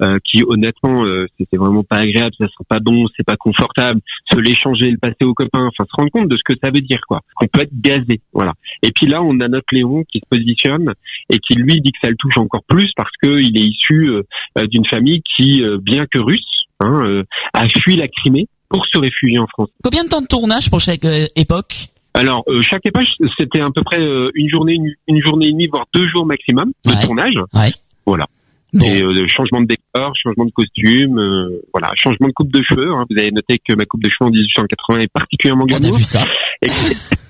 Speaker 14: euh, qui honnêtement, euh, c'est vraiment pas agréable, ça sent pas bon, c'est pas confortable. Se l'échanger, le passer aux copains, enfin se rendre compte de ce que ça veut dire, quoi. Qu'on peut être gazé, voilà. Et puis là, on a notre Léon qui se positionne et qui lui dit que ça le touche encore plus parce que il est issu euh, euh, d'une famille qui, euh, bien que russe, hein, euh, a fui la Crimée pour se réfugier en France.
Speaker 3: Combien de temps de tournage pour chaque époque?
Speaker 14: Alors, euh, chaque époque, c'était à peu près euh, une journée, une, une journée et demie, voire deux jours maximum de
Speaker 3: Ouais.
Speaker 14: tournage.
Speaker 3: Ouais.
Speaker 14: Voilà.
Speaker 3: Bon.
Speaker 14: Et euh, changement de décor, changement de costume, euh, voilà, changement de coupe de cheveux. hein. Vous avez noté que ma coupe de cheveux en 1880 est particulièrement
Speaker 3: On a
Speaker 14: glamour.
Speaker 3: vu ça.
Speaker 14: Et-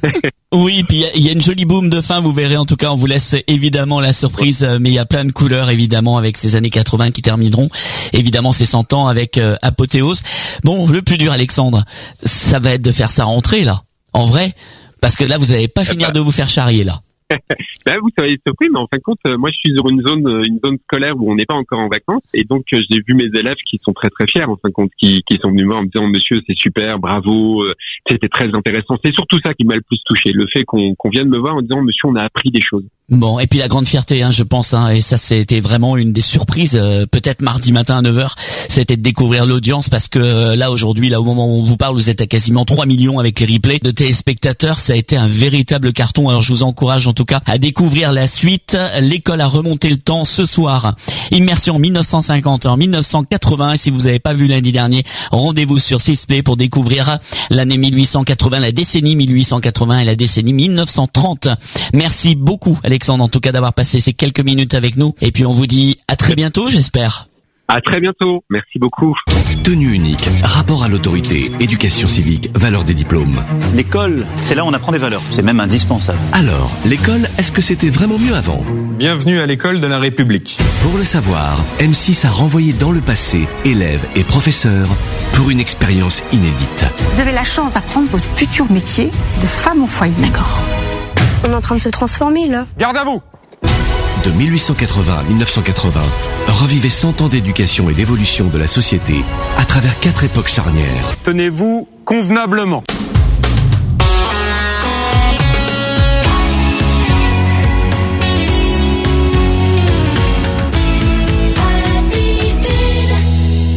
Speaker 3: Oui, puis il y a- il y, a une jolie boom de fin, vous verrez. En tout cas, on vous laisse évidemment la surprise, euh, mais il y a plein de couleurs évidemment avec ces années 80 qui termineront. Évidemment, ces 100 ans avec euh, Apothéose. Bon, le plus dur, Alexandre, ça va être de faire sa rentrée là, en vrai, parce que là, vous n'allez pas finir de vous faire charrier là.
Speaker 14: Ben, vous seriez surpris, mais en fin de compte, euh, moi, je suis sur une zone, euh, une zone scolaire où on n'est pas encore en vacances, et donc euh, j'ai vu mes élèves qui sont très très fiers, en fin de compte, qui, qui sont venus me voir en me disant, Monsieur, c'est super, bravo, c'était très intéressant. C'est surtout ça qui m'a le plus touché, le fait qu'on qu'on vienne me voir en disant, Monsieur, on a appris des choses.
Speaker 3: Bon, et puis la grande fierté, hein, je pense, hein, et ça c'était vraiment une des surprises, euh, peut-être mardi matin à 9h, c'était de découvrir l'audience, parce que euh, là aujourd'hui, là au moment où on vous parle, vous êtes à quasiment 3 millions avec les replays de téléspectateurs, ça a été un véritable carton, alors je vous encourage en tout cas à découvrir la suite. L'école a remonté le temps ce soir, immersion 1950 en 1980, et si vous n'avez pas vu lundi dernier, rendez-vous sur Sisplay pour découvrir l'année 1880, la décennie 1880 et la décennie 1930. Merci beaucoup Alexandre en tout cas d'avoir passé ces quelques minutes avec nous et puis on vous dit à très bientôt j'espère.
Speaker 14: À très bientôt. Merci beaucoup.
Speaker 1: Tenue unique, rapport à l'autorité, éducation civique, valeur des diplômes.
Speaker 15: L'école, c'est là où on apprend des valeurs. C'est même indispensable.
Speaker 1: Alors, l'école, est-ce que c'était vraiment mieux avant?
Speaker 12: Bienvenue à l'école de la République.
Speaker 1: Pour le savoir, M6 a renvoyé dans le passé élèves et professeurs pour une expérience inédite.
Speaker 16: Vous avez la chance d'apprendre votre futur métier de femme au foyer. D'accord.
Speaker 17: On est en train de se transformer là.
Speaker 12: Garde à vous
Speaker 1: De 1880 à 1980, revivez 100 ans d'éducation et d'évolution de la société à travers quatre époques charnières.
Speaker 12: Tenez-vous convenablement.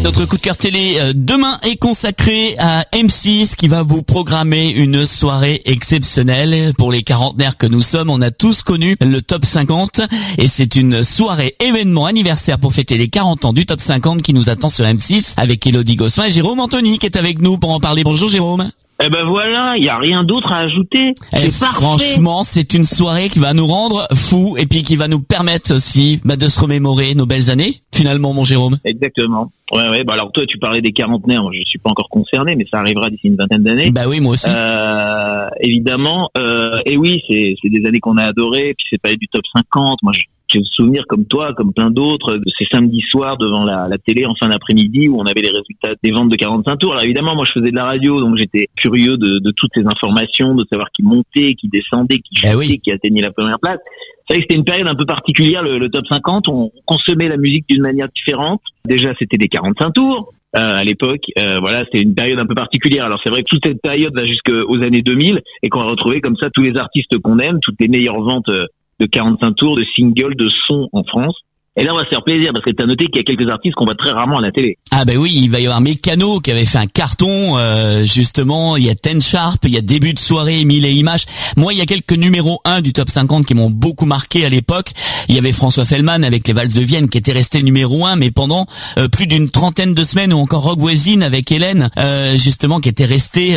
Speaker 3: Notre coup de cœur télé euh, demain est consacré à M6 qui va vous programmer une soirée exceptionnelle pour les quarantenaires que nous sommes. On a tous connu le top 50 et c'est une soirée événement anniversaire pour fêter les 40 ans du top 50 qui nous attend sur M6 avec Elodie Gossuin et Jérôme Anthony qui est avec nous pour en parler. Bonjour Jérôme.
Speaker 18: Eh ben voilà, il y a rien d'autre à ajouter.
Speaker 3: Eh, franchement, c'est une soirée qui va nous rendre fous et puis qui va nous permettre aussi bah, de se remémorer nos belles années. Finalement, mon Jérôme.
Speaker 18: Exactement. Ouais, ouais. Bah alors toi, tu parlais des quarantenaires. Moi, je suis pas encore concerné, mais ça arrivera d'ici une vingtaine d'années.
Speaker 3: Bah oui, moi aussi.
Speaker 18: Euh, évidemment. Euh, et oui, c'est c'est des années qu'on a adorées. Puis c'est pas du top 50. Moi, je- j'ai le souvenir comme toi, comme plein d'autres, de ces samedis soirs devant la, la télé en fin d'après-midi où on avait les résultats des ventes de 45 tours. Alors évidemment, moi, je faisais de la radio, donc j'étais curieux de, de toutes ces informations, de savoir qui montait, qui descendait, qui
Speaker 3: Eh
Speaker 18: chutait, qui atteignait la première place. C'est vrai que c'était une période un peu particulière, le, le top 50. On consommait la musique d'une manière différente. Déjà, c'était des 45 tours. Euh, à l'époque, euh, voilà, c'était une période un peu particulière. Alors c'est vrai que toute cette période va jusqu'aux années 2000 et qu'on va retrouver comme ça tous les artistes qu'on aime, toutes les meilleures ventes euh, de 45 tours, de singles, de sons en France. Et là, on va se faire plaisir parce que tu as noté qu'il y a quelques artistes qu'on voit très rarement à la télé.
Speaker 3: Ah ben oui, il va y avoir Mécano qui avait fait un carton euh, justement, il y a Ten Sharp, il y a début de soirée, Mille et Images. Moi, il y a quelques numéros 1 du top 50 qui m'ont beaucoup marqué à l'époque. Il y avait François Fellman avec les valses de Vienne qui était resté numéro 1 mais pendant euh, plus d'une trentaine de semaines ou encore Rock Voisine avec Hélène euh, justement qui était resté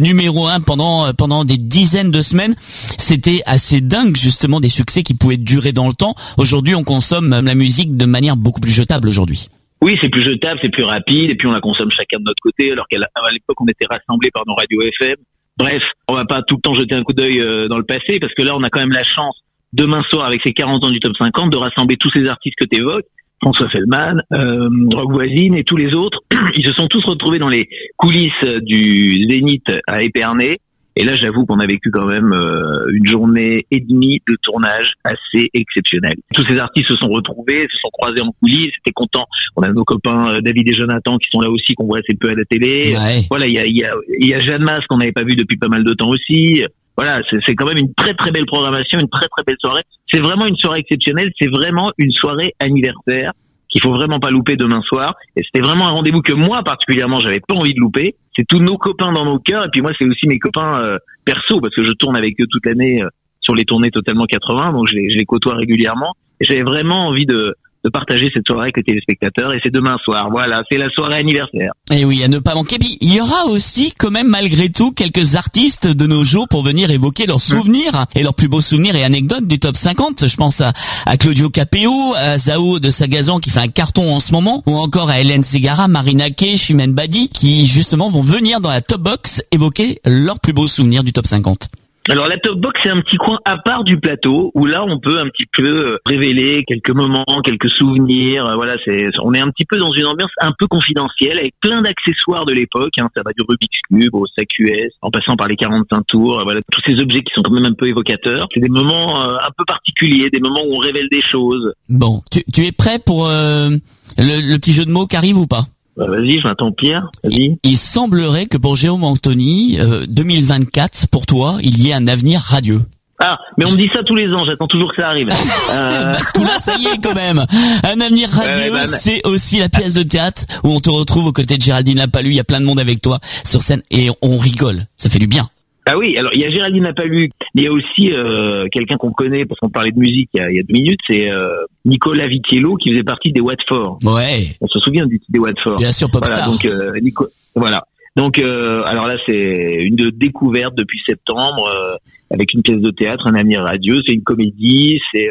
Speaker 3: numéro 1 pendant pendant des dizaines de semaines. C'était assez dingue justement des succès qui pouvaient durer dans le temps. Aujourd'hui, on consomme la musique de manière beaucoup plus jetable aujourd'hui.
Speaker 18: Oui, c'est plus jetable, c'est plus rapide, et puis on la consomme chacun de notre côté, alors qu'à l'époque on était rassemblés par nos radios FM. Bref, on va pas tout le temps jeter un coup d'œil euh, dans le passé, parce que là on a quand même la chance, demain soir, avec ces 40 ans du top 50, de rassembler tous ces artistes que tu évoques, François Feldman, euh, Rock Voisine et tous les autres. Ils se sont tous retrouvés dans les coulisses du Zénith à Épernay, et là, j'avoue qu'on a vécu quand même euh, une journée et demie de tournage assez exceptionnelle. Tous ces artistes se sont retrouvés, se sont croisés en coulisses, c'était content. On a nos copains euh, David et Jonathan qui sont là aussi, qu'on voit assez peu à la télé. Voilà, il y a, y, a, y a Jeanne Mas qu'on n'avait pas vu depuis pas mal de temps aussi. Voilà, c'est quand même une très très belle programmation, une très très belle soirée. C'est vraiment une soirée exceptionnelle, c'est vraiment une soirée anniversaire qu'il faut vraiment pas louper demain soir. Et c'était vraiment un rendez-vous que moi particulièrement j'avais pas envie de louper. C'est tous nos copains dans nos cœurs et puis moi c'est aussi mes copains euh, perso parce que je tourne avec eux toute l'année euh, sur les tournées totalement 80 donc je les, je les côtoie régulièrement. J'avais vraiment envie de de partager cette soirée avec les téléspectateurs et c'est demain soir. Voilà, c'est la soirée anniversaire.
Speaker 3: Et oui, à ne pas manquer. Puis il y aura aussi quand même malgré tout quelques artistes de nos jours pour venir évoquer leurs souvenirs et leurs plus beaux souvenirs et anecdotes du top 50. Je pense à, à Claudio Capéo, à Zao de Sagazan qui fait un carton en ce moment, ou encore à Hélène Segara, Marina Kay, Chimène Badi qui justement vont venir dans la top box évoquer leurs plus beaux souvenirs du top 50.
Speaker 18: Alors la top box c'est un petit coin à part du plateau où là on peut un petit peu euh, révéler quelques moments, quelques souvenirs. Euh, voilà, c'est on est un petit peu dans une ambiance un peu confidentielle avec plein d'accessoires de l'époque. Hein, ça va du Rubik's cube au SAQS, en passant par les 45 tours. Euh, voilà, tous ces objets qui sont quand même un peu évocateurs. C'est des moments un peu particuliers, des moments où on révèle des choses.
Speaker 3: Bon, tu, tu es prêt pour le, le petit jeu de mots qui arrive ou pas?
Speaker 18: Bah, vas-y, je m'attends Pierre. Vas-y.
Speaker 3: Il semblerait que pour Jérôme Anthony, 2024, euh, pour toi, il y ait un avenir radieux.
Speaker 18: Ah, mais on me dit ça tous les ans, j'attends toujours que ça arrive.
Speaker 3: Euh... Parce que là, ça y est quand même. Un avenir radieux, bah, c'est aussi la pièce de théâtre où on te retrouve aux côtés de Géraldine Lapalu, il y a plein de monde avec toi sur scène et on rigole. Ça fait du bien.
Speaker 18: Ah oui, alors il y a Géraldine Napalu, il y a aussi euh, quelqu'un qu'on connaît parce qu'on parlait de musique il y a, il y a deux minutes, c'est euh, Nicolas Vitiello qui faisait partie des Watford.
Speaker 3: Ouais.
Speaker 18: On se souvient du des Watford.
Speaker 3: Bien sûr, Popstar.
Speaker 18: Voilà, donc euh, Nico, voilà. Donc euh, alors là c'est une découverte depuis septembre euh, avec une pièce de théâtre, un avenir radieux, c'est une comédie, c'est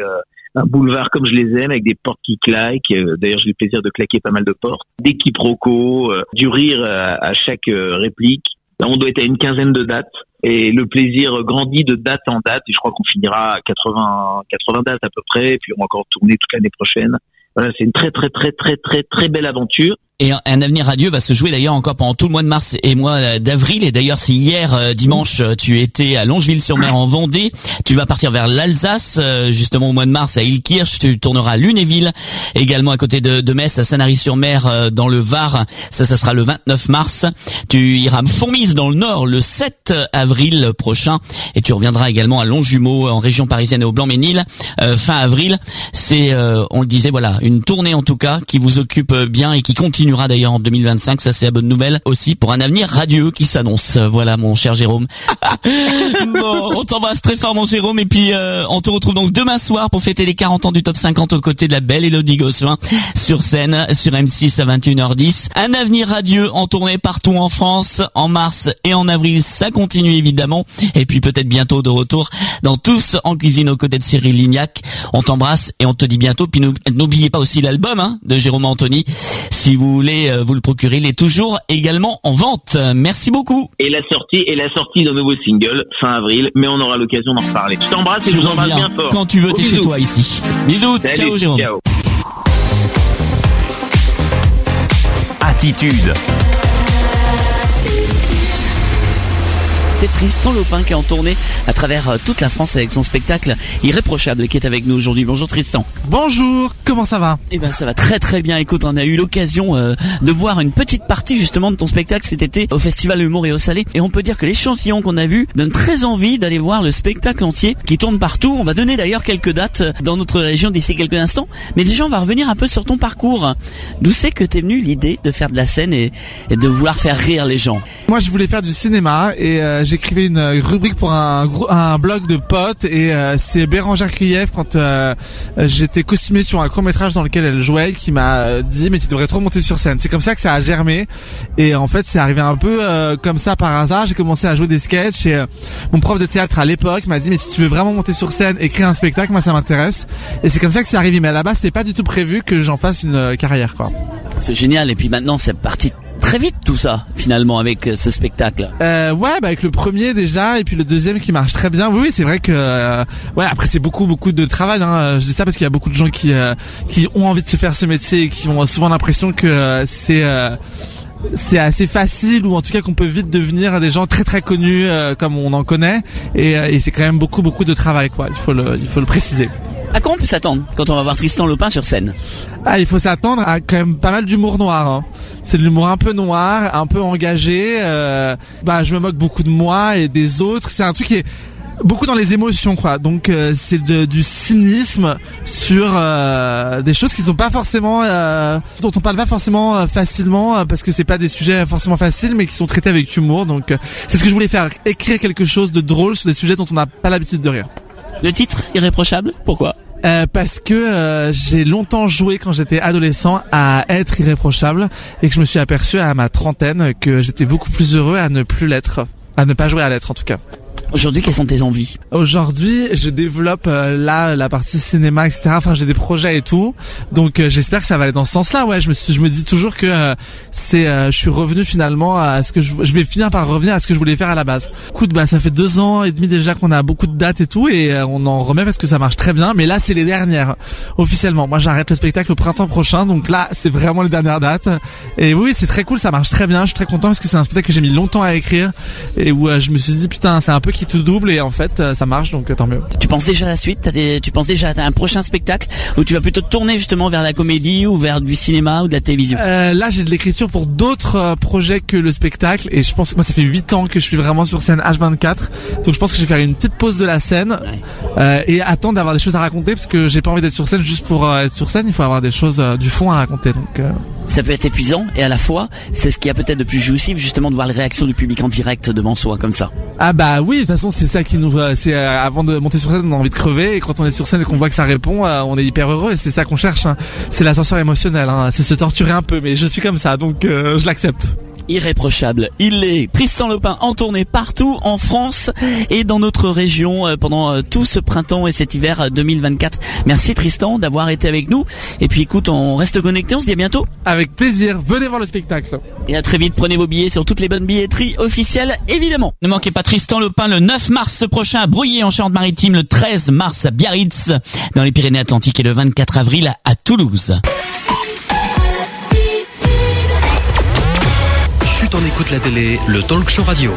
Speaker 18: un boulevard comme je les aime avec des portes qui claquent. D'ailleurs, j'ai eu le plaisir de claquer pas mal de portes, des quiproquos, du rire à, à chaque réplique. On doit être à une quinzaine de dates. Et le plaisir grandit de date en date. Et je crois qu'on finira à 80 80 dates à peu près. Et puis on va encore tourner toute l'année prochaine. Voilà, c'est une très très très très très très belle aventure
Speaker 3: et un avenir radieux va se jouer d'ailleurs encore pendant tout le mois de mars et mois d'avril. Et d'ailleurs, si hier euh, dimanche euh, tu étais à Longeville-sur-Mer en Vendée, tu vas partir vers l'Alsace, euh, justement au mois de mars à Ilkirch. Tu tourneras à Lunéville, également à côté de, de Metz, à Sanary-sur-Mer dans le Var. Ça, ça sera le 29 mars. Tu iras à Fourmise dans le Nord le 7 avril prochain. Et tu reviendras également à Longjumeau en région parisienne et au Blanc-Ménil fin avril. C'est, on le disait, voilà, une tournée en tout cas qui vous occupe bien et qui continue d'ailleurs en 2025. Ça, c'est la bonne nouvelle aussi pour un avenir radieux qui s'annonce. Voilà, mon cher Jérôme. bon, on t'embrasse très fort, mon Jérôme. Et puis, euh, on te retrouve donc demain soir pour fêter les 40 ans du Top 50 aux côtés de la belle Elodie Gosselin sur scène sur M6 à 21h10. Un avenir radieux en tournée partout en France en mars et en avril. Ça continue évidemment. Et puis peut-être bientôt de retour dans Tous en cuisine aux côtés de Cyril Lignac. On t'embrasse et on te dit bientôt. Puis n'oubliez pas aussi l'album hein, de Jérôme Anthony. Si vous voulez euh, vous le procurer, il est toujours également en vente. Merci beaucoup.
Speaker 18: Et la sortie et la sortie d'un nouveau single fin avril, mais on aura l'occasion d'en reparler. Je t'embrasse et je vous embrasse bien fort.
Speaker 3: Quand tu veux, t'es chez toi ici. Bisous, ciao Jérôme. Ciao.
Speaker 1: Attitude.
Speaker 3: C'est Tristan Lopin qui est en tournée à travers euh, toute la France avec son spectacle Irréprochable qui est avec nous aujourd'hui. Bonjour Tristan.
Speaker 19: Bonjour, comment ça va
Speaker 3: Eh ben ça va très très bien. Écoute, on a eu l'occasion euh, de voir une petite partie justement de ton spectacle cet été au Festival Humour et au Salé et on peut dire que l'échantillon qu'on a vu donne très envie d'aller voir le spectacle entier qui tourne partout. On va donner d'ailleurs quelques dates dans notre région d'ici quelques instants. Mais déjà on va revenir un peu sur ton parcours. D'où c'est que t'es venu l'idée de faire de la scène et, et de vouloir faire rire les gens?
Speaker 19: Moi je voulais faire du cinéma et euh, j'écrivais une rubrique pour un, blog de potes et euh, c'est Bérangère Krief quand euh, j'étais costumé sur un court métrage dans lequel elle jouait qui m'a dit mais tu devrais trop monter sur scène. C'est comme ça que ça a germé et en fait c'est arrivé un peu euh, comme ça par hasard. J'ai commencé à jouer des sketchs et mon prof de théâtre à l'époque m'a dit mais si tu veux vraiment monter sur scène et créer un spectacle moi ça m'intéresse et c'est comme ça que c'est arrivé mais à la base c'était pas du tout prévu que j'en fasse une carrière quoi.
Speaker 3: C'est génial. Et puis maintenant c'est parti très vite tout ça finalement avec euh, ce spectacle.
Speaker 19: Euh, ouais, bah avec le premier déjà et puis le deuxième qui marche très bien. Oui, c'est vrai que euh, ouais. Après, c'est beaucoup, beaucoup de travail. Hein. Je dis ça parce qu'il y a beaucoup de gens qui euh, qui ont envie de se faire ce métier et qui ont souvent l'impression que c'est c'est assez facile ou en tout cas qu'on peut vite devenir des gens très très connus euh, comme on en connaît et, euh, et c'est quand même beaucoup beaucoup de travail quoi. Il faut le il faut le préciser.
Speaker 3: À quoi on peut s'attendre quand on va voir Tristan Lopin sur scène?
Speaker 19: Ah, il faut s'attendre à quand même pas mal d'humour noir. Hein. C'est de l'humour un peu noir, un peu engagé. euh, bah, je me moque beaucoup de moi et des autres. C'est un truc qui est beaucoup dans les émotions, quoi. Donc, euh, c'est du cynisme sur euh, des choses qui sont pas forcément, euh, dont on parle pas forcément euh, facilement euh, parce que c'est pas des sujets forcément faciles, mais qui sont traités avec humour. Donc, euh, c'est ce que je voulais faire, écrire quelque chose de drôle sur des sujets dont on n'a pas l'habitude de rire.
Speaker 3: Le titre Irréprochable Pourquoi?
Speaker 19: Euh, parce que euh, j'ai longtemps joué quand j'étais adolescent à être irréprochable et que je me suis aperçu à ma trentaine que j'étais beaucoup plus heureux à ne plus l'être, à ne pas jouer à l'être en tout cas.
Speaker 3: Aujourd'hui, quelles sont tes envies
Speaker 19: Aujourd'hui, je développe euh, là la partie cinéma, etc. Enfin, j'ai des projets et tout, donc euh, j'espère que ça va aller dans ce sens-là. Ouais, je me suis, je me dis toujours que euh, c'est, euh, je suis revenu finalement à ce que je, je vais finir par revenir à ce que je voulais faire à la base. Écoute, bah ça fait deux ans et demi déjà qu'on a beaucoup de dates et tout, et euh, on en remet parce que ça marche très bien. Mais là, c'est les dernières officiellement. Moi, j'arrête le spectacle au printemps prochain, donc là, c'est vraiment les dernières dates. Et oui, c'est très cool, ça marche très bien. Je suis très content parce que c'est un spectacle que j'ai mis longtemps à écrire et où euh, je me suis dit putain, c'est un peu qui tout double et en fait, euh, ça marche, donc euh, tant mieux.
Speaker 3: Tu penses déjà à la suite? Des, Tu penses déjà à un prochain spectacle? Ou tu vas plutôt te tourner justement vers la comédie ou vers du cinéma ou de la télévision?
Speaker 19: Euh, là, j'ai de l'écriture pour d'autres projets que le spectacle et je pense que moi, ça fait 8 ans que je suis vraiment sur scène H24. Donc je pense que je vais faire une petite pause de la scène euh, et attendre d'avoir des choses à raconter parce que j'ai pas envie d'être sur scène juste pour être sur scène. Il faut avoir des choses du fond à raconter. Donc euh,
Speaker 3: Ça peut être épuisant et à la fois, c'est ce qui a peut-être de plus jouissif justement de voir les réactions du public en direct devant soi comme ça.
Speaker 19: ah bah oui, façon, c'est ça qui nous, c'est euh, avant de monter sur scène, on a envie de crever et quand on est sur scène et qu'on voit que ça répond, euh, on est hyper heureux et c'est ça qu'on cherche. hein. C'est l'ascenseur émotionnel. Hein. C'est se torturer un peu, mais je suis comme ça, donc euh, je l'accepte.
Speaker 3: Irréprochable. Il est Tristan Lopin en tournée partout en France et dans notre région euh, pendant euh, tout ce printemps et cet hiver euh, 2024. Merci Tristan d'avoir été avec nous. Et puis écoute, on reste connecté, on se dit à bientôt.
Speaker 19: Avec plaisir, venez voir le spectacle.
Speaker 3: Et à très vite, prenez vos billets sur toutes les bonnes billetteries officielles, évidemment. Ne manquez pas Tristan Lopin le 9 mars prochain à Brouillé en Charente-Maritime, le 13 mars à Biarritz dans les Pyrénées-Atlantiques et le 24 avril à Toulouse.
Speaker 1: On écoute la télé, le talk show radio.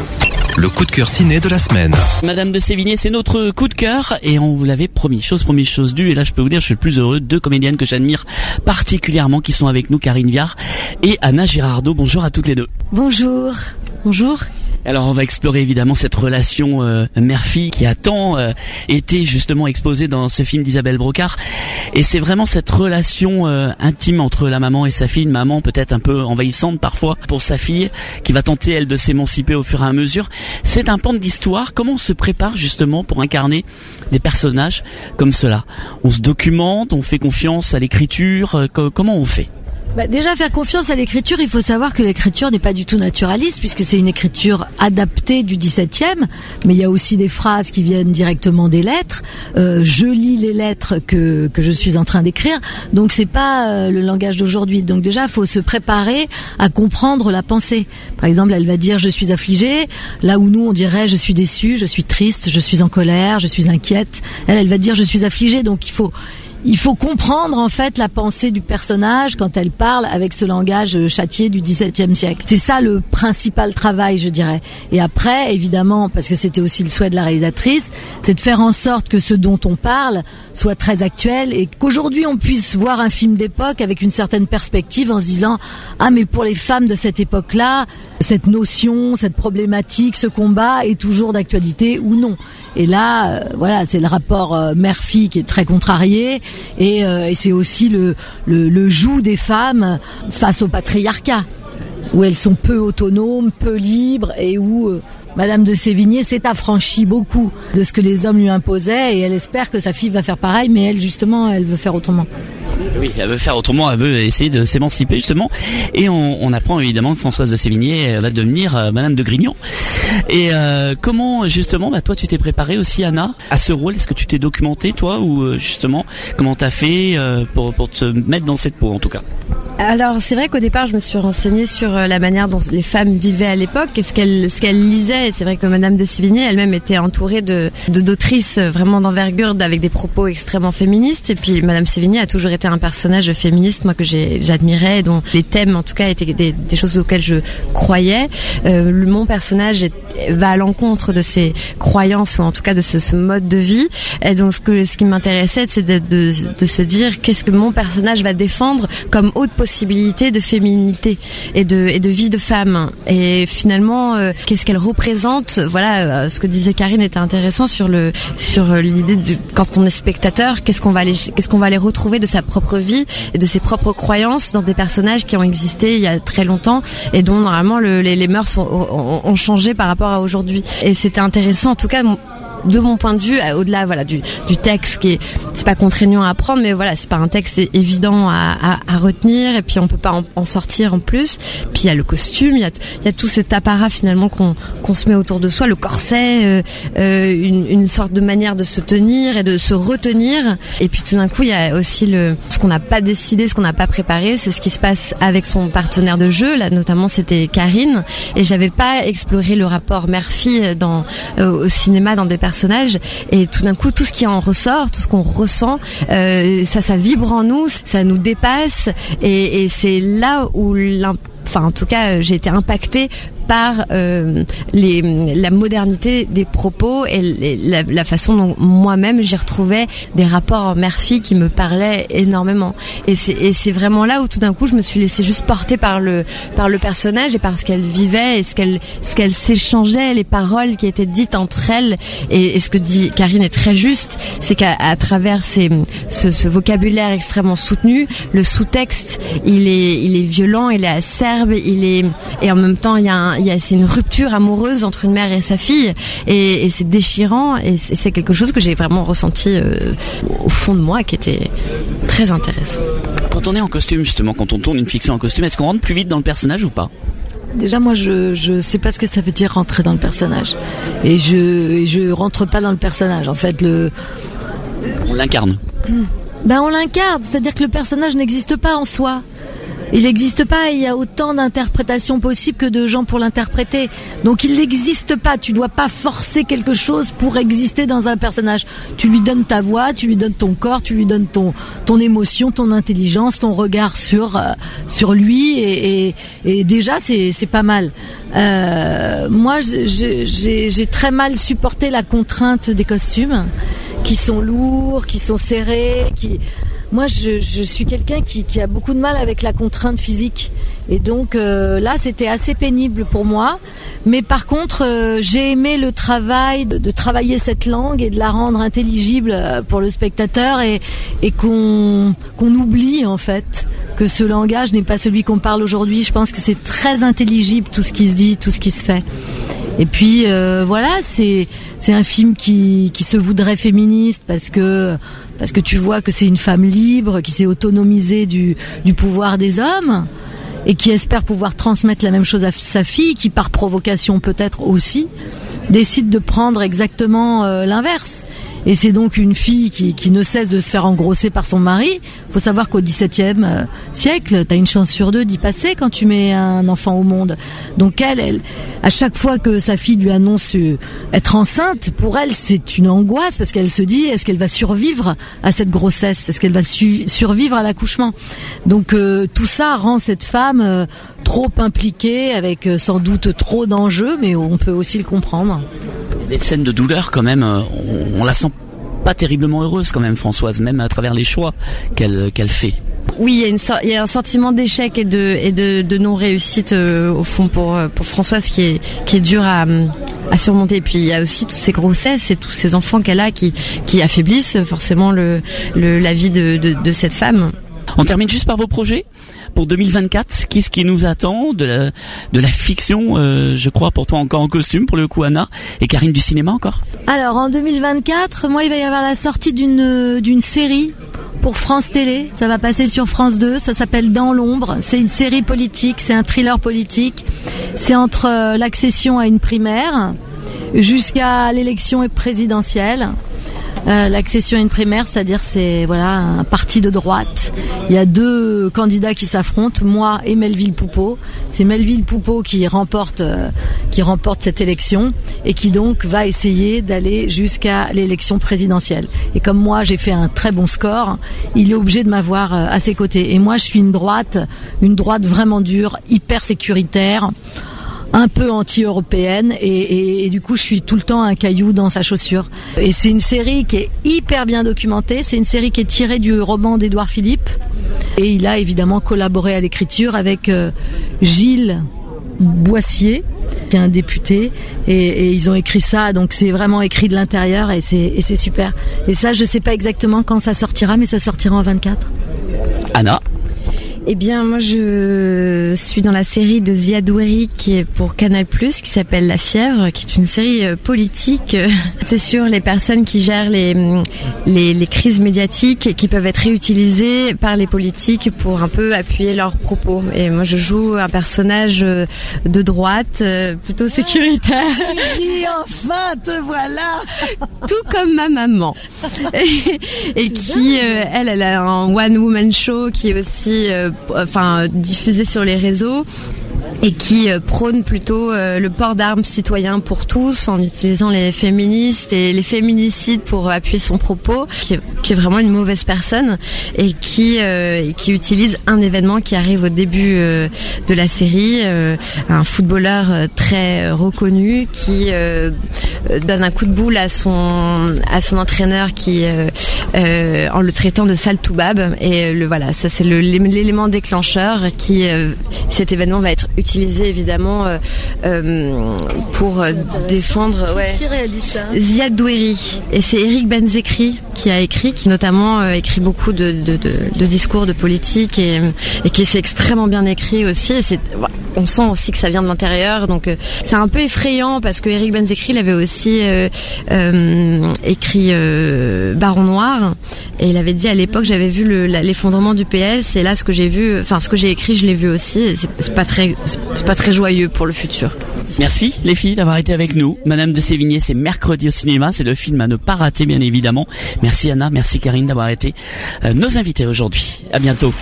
Speaker 1: Le coup de cœur ciné de la semaine.
Speaker 3: Madame de Sévigné, c'est notre coup de cœur et on vous l'avait promis. Chose promise, chose due. Et là, je peux vous dire, je suis le plus heureux. Deux comédiennes que j'admire particulièrement qui sont avec nous, Karine Viard et Anna Girardot. Bonjour à toutes les deux.
Speaker 9: Bonjour. Bonjour.
Speaker 3: Alors on va explorer évidemment cette relation euh, mère-fille qui a tant euh, été justement exposée dans ce film d'Isabelle Brocard. Et c'est vraiment cette relation euh, intime entre la maman et sa fille, une maman peut-être un peu envahissante parfois pour sa fille, qui va tenter elle de s'émanciper au fur et à mesure. C'est un pan de l'histoire. Comment on se prépare justement pour incarner des personnages comme cela? On se documente, on fait confiance à l'écriture. euh, co- comment on fait?
Speaker 9: Bah, déjà, faire confiance à l'écriture, il faut savoir que l'écriture n'est pas du tout naturaliste, puisque c'est une écriture adaptée du 17e, mais il y a aussi des phrases qui viennent directement des lettres. Euh, je lis les lettres que, que je suis en train d'écrire, donc c'est pas euh, le langage d'aujourd'hui. Donc déjà, il faut se préparer à comprendre la pensée. Par exemple, elle va dire je suis affligée, là où nous on dirait je suis déçue, je suis triste, je suis en colère, je suis inquiète. Elle, elle va dire je suis affligée, donc il faut
Speaker 20: il faut comprendre en fait la pensée du personnage quand elle parle avec ce langage euh, châtié du XVIIe siècle. C'est ça le principal travail, je dirais. Et après, évidemment, parce que c'était aussi le souhait de la réalisatrice, c'est de faire en sorte que ce dont on parle soit très actuel et qu'aujourd'hui on puisse voir un film d'époque avec une certaine perspective en se disant ah mais pour les femmes de cette époque-là, cette notion, cette problématique, ce combat est toujours d'actualité ou non. Et là, euh, voilà, c'est le rapport euh, mère-fille qui est très contrarié, et, euh, c'est aussi le, le, le joug des femmes face au patriarcat, où elles sont peu autonomes, peu libres, et où euh, Madame de Sévigné s'est affranchie beaucoup de ce que les hommes lui imposaient, et elle espère que sa fille va faire pareil, mais elle justement, elle veut faire autrement.
Speaker 3: Oui, elle veut faire autrement, elle veut essayer de s'émanciper justement. Et on, apprend évidemment que Françoise de Sévigné va devenir euh, Madame de Grignon. Et euh, comment justement, bah, toi tu t'es préparée aussi Anna à ce rôle? Est-ce que tu t'es documenté toi ou euh, justement comment t'as fait euh, pour, pour te mettre dans cette peau en tout cas?
Speaker 21: Alors c'est vrai qu'au départ je me suis renseignée sur euh, la manière dont les femmes vivaient à l'époque et ce qu'elles ce qu'elles lisaient. C'est vrai que Madame de Sévigné elle-même était entourée de d'autrices euh, vraiment d'envergure avec des propos extrêmement féministes. Et puis Madame Sévigné a toujours été un personnage féministe moi que j'admirais, dont les thèmes en tout cas étaient des, des choses auxquelles je croyais. Euh, mon personnage est- va à l'encontre de ces croyances ou en tout cas de ce, ce mode de vie. Et donc ce que ce qui m'intéressait, c'est de, de, de se dire qu'est-ce que mon personnage va défendre comme haute possibilité de féminité et de et de vie de femme. Et finalement, euh, qu'est-ce qu'elle représente? Voilà, euh, ce que disait Karine était intéressant sur le sur euh, l'idée de quand on est spectateur, qu'est-ce qu'on va aller qu'est-ce qu'on va aller retrouver de sa propre vie et de ses propres croyances dans des personnages qui ont existé il y a très longtemps et dont normalement le- les, les mœurs ont, ont- ont changé par rapport à aujourd'hui. Et c'était intéressant, en tout cas. De mon point de vue, euh, au-delà voilà du, texte qui est c'est pas contraignant à apprendre, mais voilà c'est pas un texte évident à, retenir et puis on peut pas en, sortir en plus. Puis il y a le costume, il y a, tout cet apparat finalement qu'on se met autour de soi, le corset, euh, euh, une, sorte de manière de se tenir et de se retenir. Et puis tout d'un coup il y a aussi ce qu'on n'a pas décidé, ce qu'on n'a pas préparé, c'est ce qui se passe avec son partenaire de jeu. Là notamment c'était Karine et j'avais pas exploré le rapport mère-fille au cinéma dans des personnages et tout d'un coup tout ce qui en ressort tout ce qu'on ressent euh, ça ça vibre en nous ça nous dépasse et, c'est là où enfin en tout cas j'ai été impactée par euh, les, la modernité des propos et la, la façon dont moi-même j'y retrouvais des rapports mère-fille qui me parlaient énormément. Et c'est vraiment là où tout d'un coup je me suis laissée juste porter par le par le personnage et par ce qu'elle vivait et ce qu'elle ce qu'elle s'échangeait, les paroles qui étaient dites entre elles. Et, ce que dit Karine est très juste, c'est qu'à travers ces, ce, ce vocabulaire extrêmement soutenu, le sous-texte il est il est violent, il est acerbe, il est et en même temps il y a un- il y a c'est une rupture amoureuse entre une mère et sa fille et, et c'est déchirant et c'est c'est quelque chose que j'ai vraiment ressenti euh, au fond de moi qui était très intéressant.
Speaker 3: Quand on est en costume justement, quand on tourne une fiction en costume, est-ce qu'on rentre plus vite dans le personnage ou pas?
Speaker 20: Déjà, moi, je je sais pas ce que ça veut dire rentrer dans le personnage, et je je rentre pas dans le personnage. En fait, le
Speaker 3: On l'incarne.
Speaker 20: ben on l'incarne, c'est-à-dire que le personnage n'existe pas en soi. Il n'existe pas, il y a autant d'interprétations possibles que de gens pour l'interpréter. Donc il n'existe pas, tu dois pas forcer quelque chose pour exister dans un personnage. Tu lui donnes ta voix, tu lui donnes ton corps, tu lui donnes ton, ton émotion, ton intelligence, ton regard sur, euh, sur lui, et, déjà c'est pas mal. Euh, moi j'ai très mal supporté la contrainte des costumes qui sont lourds, qui sont serrés, qui moi, je, je suis quelqu'un qui, qui a beaucoup de mal avec la contrainte physique. Et donc euh, là, c'était assez pénible pour moi. Mais par contre, euh, j'ai aimé le travail de, de travailler cette langue et de la rendre intelligible euh, pour le spectateur et, et qu'on qu'on oublie en fait que ce langage n'est pas celui qu'on parle aujourd'hui. Je pense que c'est très intelligible tout ce qui se dit, tout ce qui se fait. Et puis euh, voilà, c'est c'est un film qui qui se voudrait féministe parce que parce que tu vois que c'est une femme libre qui s'est autonomisée du pouvoir des hommes et qui espère pouvoir transmettre la même chose à sa fille, qui par provocation peut-être aussi décide de prendre exactement euh, l'inverse Et c'est donc une fille qui, qui ne cesse de se faire engrosser par son mari. faut savoir qu'au XVIIe euh, siècle, tu as une chance sur deux d'y passer quand tu mets un enfant au monde. Donc elle, elle, à chaque fois que sa fille lui annonce euh, être enceinte, pour elle, c'est une angoisse parce qu'elle se dit est-ce qu'elle va survivre à cette grossesse? Est-ce qu'elle va survivre à l'accouchement? Donc euh, tout ça rend cette femme trop impliquée, avec sans doute trop d'enjeux, mais on peut aussi le comprendre.
Speaker 3: Des scènes de douleur quand même, on, la sent pas terriblement heureuse quand même Françoise, même à travers les choix qu'elle qu'elle fait.
Speaker 21: Oui, il y a, une il y a un sentiment d'échec et de, et de, de non réussite euh, au fond pour, pour Françoise qui est, qui est dur à, à surmonter. Et puis il y a aussi toutes ces grossesses et tous ces enfants qu'elle a qui, qui affaiblissent forcément le, le la vie de, de, de cette femme.
Speaker 3: On termine juste par vos projets? Pour 2024. Qu'est-ce qui nous attend de la, fiction, euh, je crois, pour toi encore en costume, pour le coup Anna, et Karine du cinéma encore?
Speaker 20: Alors en 2024, moi il va y avoir la sortie d'une d'une série pour France Télé. Ça va passer sur France 2. Ça s'appelle Dans l'ombre. C'est une série politique, c'est un thriller politique. C'est entre euh, l'accession à une primaire jusqu'à l'élection présidentielle. Euh, l'accession à une primaire, c'est-à-dire c'est voilà un parti de droite. Il y a deux candidats qui s'affrontent, moi et Melville Poupeau. C'est Melville Poupeau qui remporte euh, qui remporte cette élection et qui donc va essayer d'aller jusqu'à l'élection présidentielle. Et comme moi j'ai fait un très bon score, il est obligé de m'avoir euh, à ses côtés. Et moi je suis une droite, une droite vraiment dure, hyper sécuritaire un peu anti-européenne et, du coup je suis tout le temps un caillou dans sa chaussure. Et c'est une série qui est hyper bien documentée, c'est une série qui est tirée du roman d'Édouard Philippe et il a évidemment collaboré à l'écriture avec euh, Gilles Boissier qui est un député et, ils ont écrit ça donc c'est vraiment écrit de l'intérieur et c'est super. Et ça je sais pas exactement quand ça sortira mais ça sortira en 24.
Speaker 3: Anna
Speaker 21: eh bien, moi, je suis dans la série de Ziad qui est pour Canal+, qui s'appelle La Fièvre, qui est une série euh, politique. C'est sur les personnes qui gèrent les, les, les crises médiatiques et qui peuvent être réutilisées par les politiques pour un peu appuyer leurs propos. Et moi, je joue un personnage euh, de droite, euh, plutôt sécuritaire.
Speaker 20: Ah, enfin, te voilà
Speaker 21: Tout comme ma maman. Et, qui, elle, elle a un one-woman show qui est aussi enfin diffusé sur les réseaux et qui euh, prône plutôt euh, le port d'armes citoyen pour tous en utilisant les féministes et les féminicides pour appuyer son propos, qui est, vraiment une mauvaise personne et qui euh, qui utilise un événement qui arrive au début de la série, un footballeur très reconnu qui donne un coup de boule à son à son entraîneur qui en le traitant de sale toubab. Et voilà ça c'est l'élément déclencheur qui cet événement va être utilisé utilisé évidemment euh, euh, pour euh, défendre.
Speaker 20: Ouais. Qui réalise ça
Speaker 21: Ziad Doueri. Et c'est Eric Benzekri qui a écrit, qui notamment écrit beaucoup de, de, de, de, discours de politique et, et qui s'est extrêmement bien écrit aussi. Et c'est, on sent aussi que ça vient de l'intérieur. Donc c'est un peu effrayant parce que Eric Benzekri il avait aussi écrit Baron Noir et il avait dit à l'époque j'avais vu l'effondrement du PS et là ce que j'ai vu, enfin ce que j'ai écrit je l'ai vu aussi. C'est pas très c'est pas très joyeux pour le futur.
Speaker 3: Merci les filles d'avoir été avec nous. Madame de Sévigné, c'est mercredi au cinéma, c'est le film à ne pas rater bien évidemment. Merci Anna, merci Karine d'avoir été euh, nos invités aujourd'hui. À bientôt.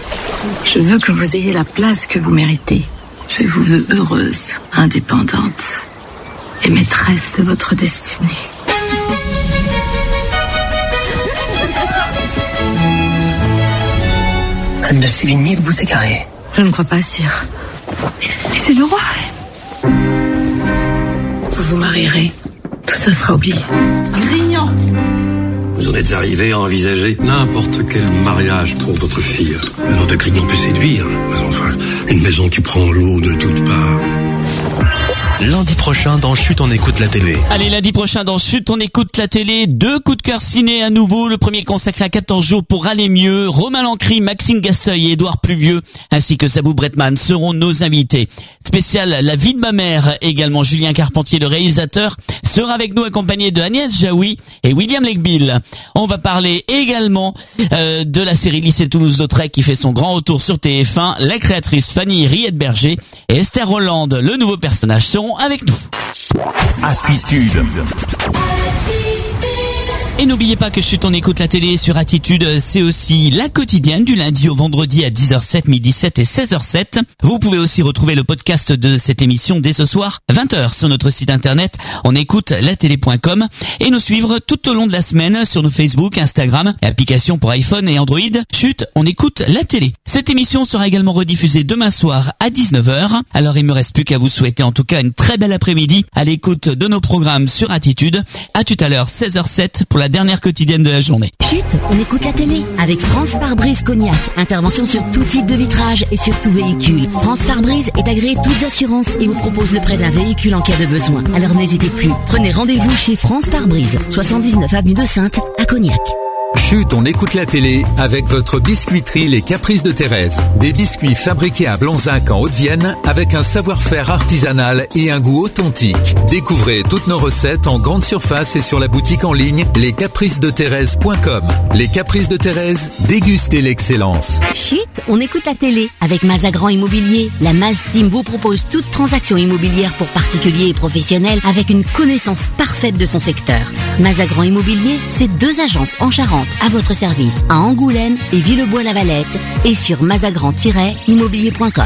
Speaker 7: Je veux que vous ayez la place que vous méritez. Je vous veux heureuse, indépendante et maîtresse de votre destinée.
Speaker 6: Madame de Sévigné, vous égarez.
Speaker 7: Je ne crois pas, sire. Mais c'est le roi. Vous vous marierez. Tout ça sera oublié.
Speaker 20: Grignan.
Speaker 5: Vous en êtes arrivé à envisager n'importe quel mariage pour votre fille. Alors de Grignan peut séduire, mais enfin, une maison qui prend l'eau de toutes parts
Speaker 1: lundi prochain dans Chute on écoute la télé.
Speaker 3: Allez, lundi prochain dans Chute on écoute la télé, deux coups de cœur ciné à nouveau, le premier consacré à 14 jours pour aller mieux, Romain Lancry, Maxime Gasteuil et Édouard Pluvieux, ainsi que Sabou Bretman seront nos invités. Spécial La vie de ma mère, également Julien Carpentier, le réalisateur, sera avec nous accompagné de Agnès Jaoui et William Legbill. On va parler également euh, de la série Lycée Toulouse-Lautrec qui fait son grand retour sur TF1, la créatrice Fanny Riette-Berger et Esther Hollande, le nouveau personnage, seront avec nous.
Speaker 1: Attitude.
Speaker 3: Et n'oubliez pas que Chut, on écoute la télé sur Attitude, c'est aussi la quotidienne du lundi au vendredi à 10h07, midi 7 et 16h07. Vous pouvez aussi retrouver le podcast de cette émission dès ce soir, 20h sur notre site internet, on écoute la télé.com et nous suivre tout au long de la semaine sur nos Facebook, Instagram et applications pour iPhone et Android. Chut, on écoute la télé. Cette émission sera également rediffusée demain soir à 19h. Alors il me reste plus qu'à vous souhaiter en tout cas une très belle après-midi à l'écoute de nos programmes sur Attitude. À tout à l'heure, 16h07 pour la dernière quotidienne de la journée.
Speaker 2: Chut, on écoute la télé avec France Pare-Brise Cognac. Intervention sur tout type de vitrage et sur tout véhicule. France Pare-Brise est agréé toutes assurances et vous propose le prêt d'un véhicule en cas de besoin. Alors n'hésitez plus. Prenez rendez-vous chez France Pare-Brise, 79 avenue de Sainte à Cognac.
Speaker 22: Chut, on écoute la télé avec votre biscuiterie Les Caprices de Thérèse. Des biscuits fabriqués à Blanzac en Haute-Vienne avec un savoir-faire artisanal et un goût authentique. Découvrez toutes nos recettes en grande surface et sur la boutique en ligne lescapricesdethérèse.com. Les Caprices de Thérèse, dégustez l'excellence.
Speaker 2: Chut, on écoute la télé avec Mazagran Immobilier. La Maz Team vous propose toute transaction immobilière pour particuliers et professionnels avec une connaissance parfaite de son secteur. Mazagran Immobilier, c'est deux agences en Charente à votre service à Angoulême et Villebois-Lavalette et sur mazagrand-immobilier.com.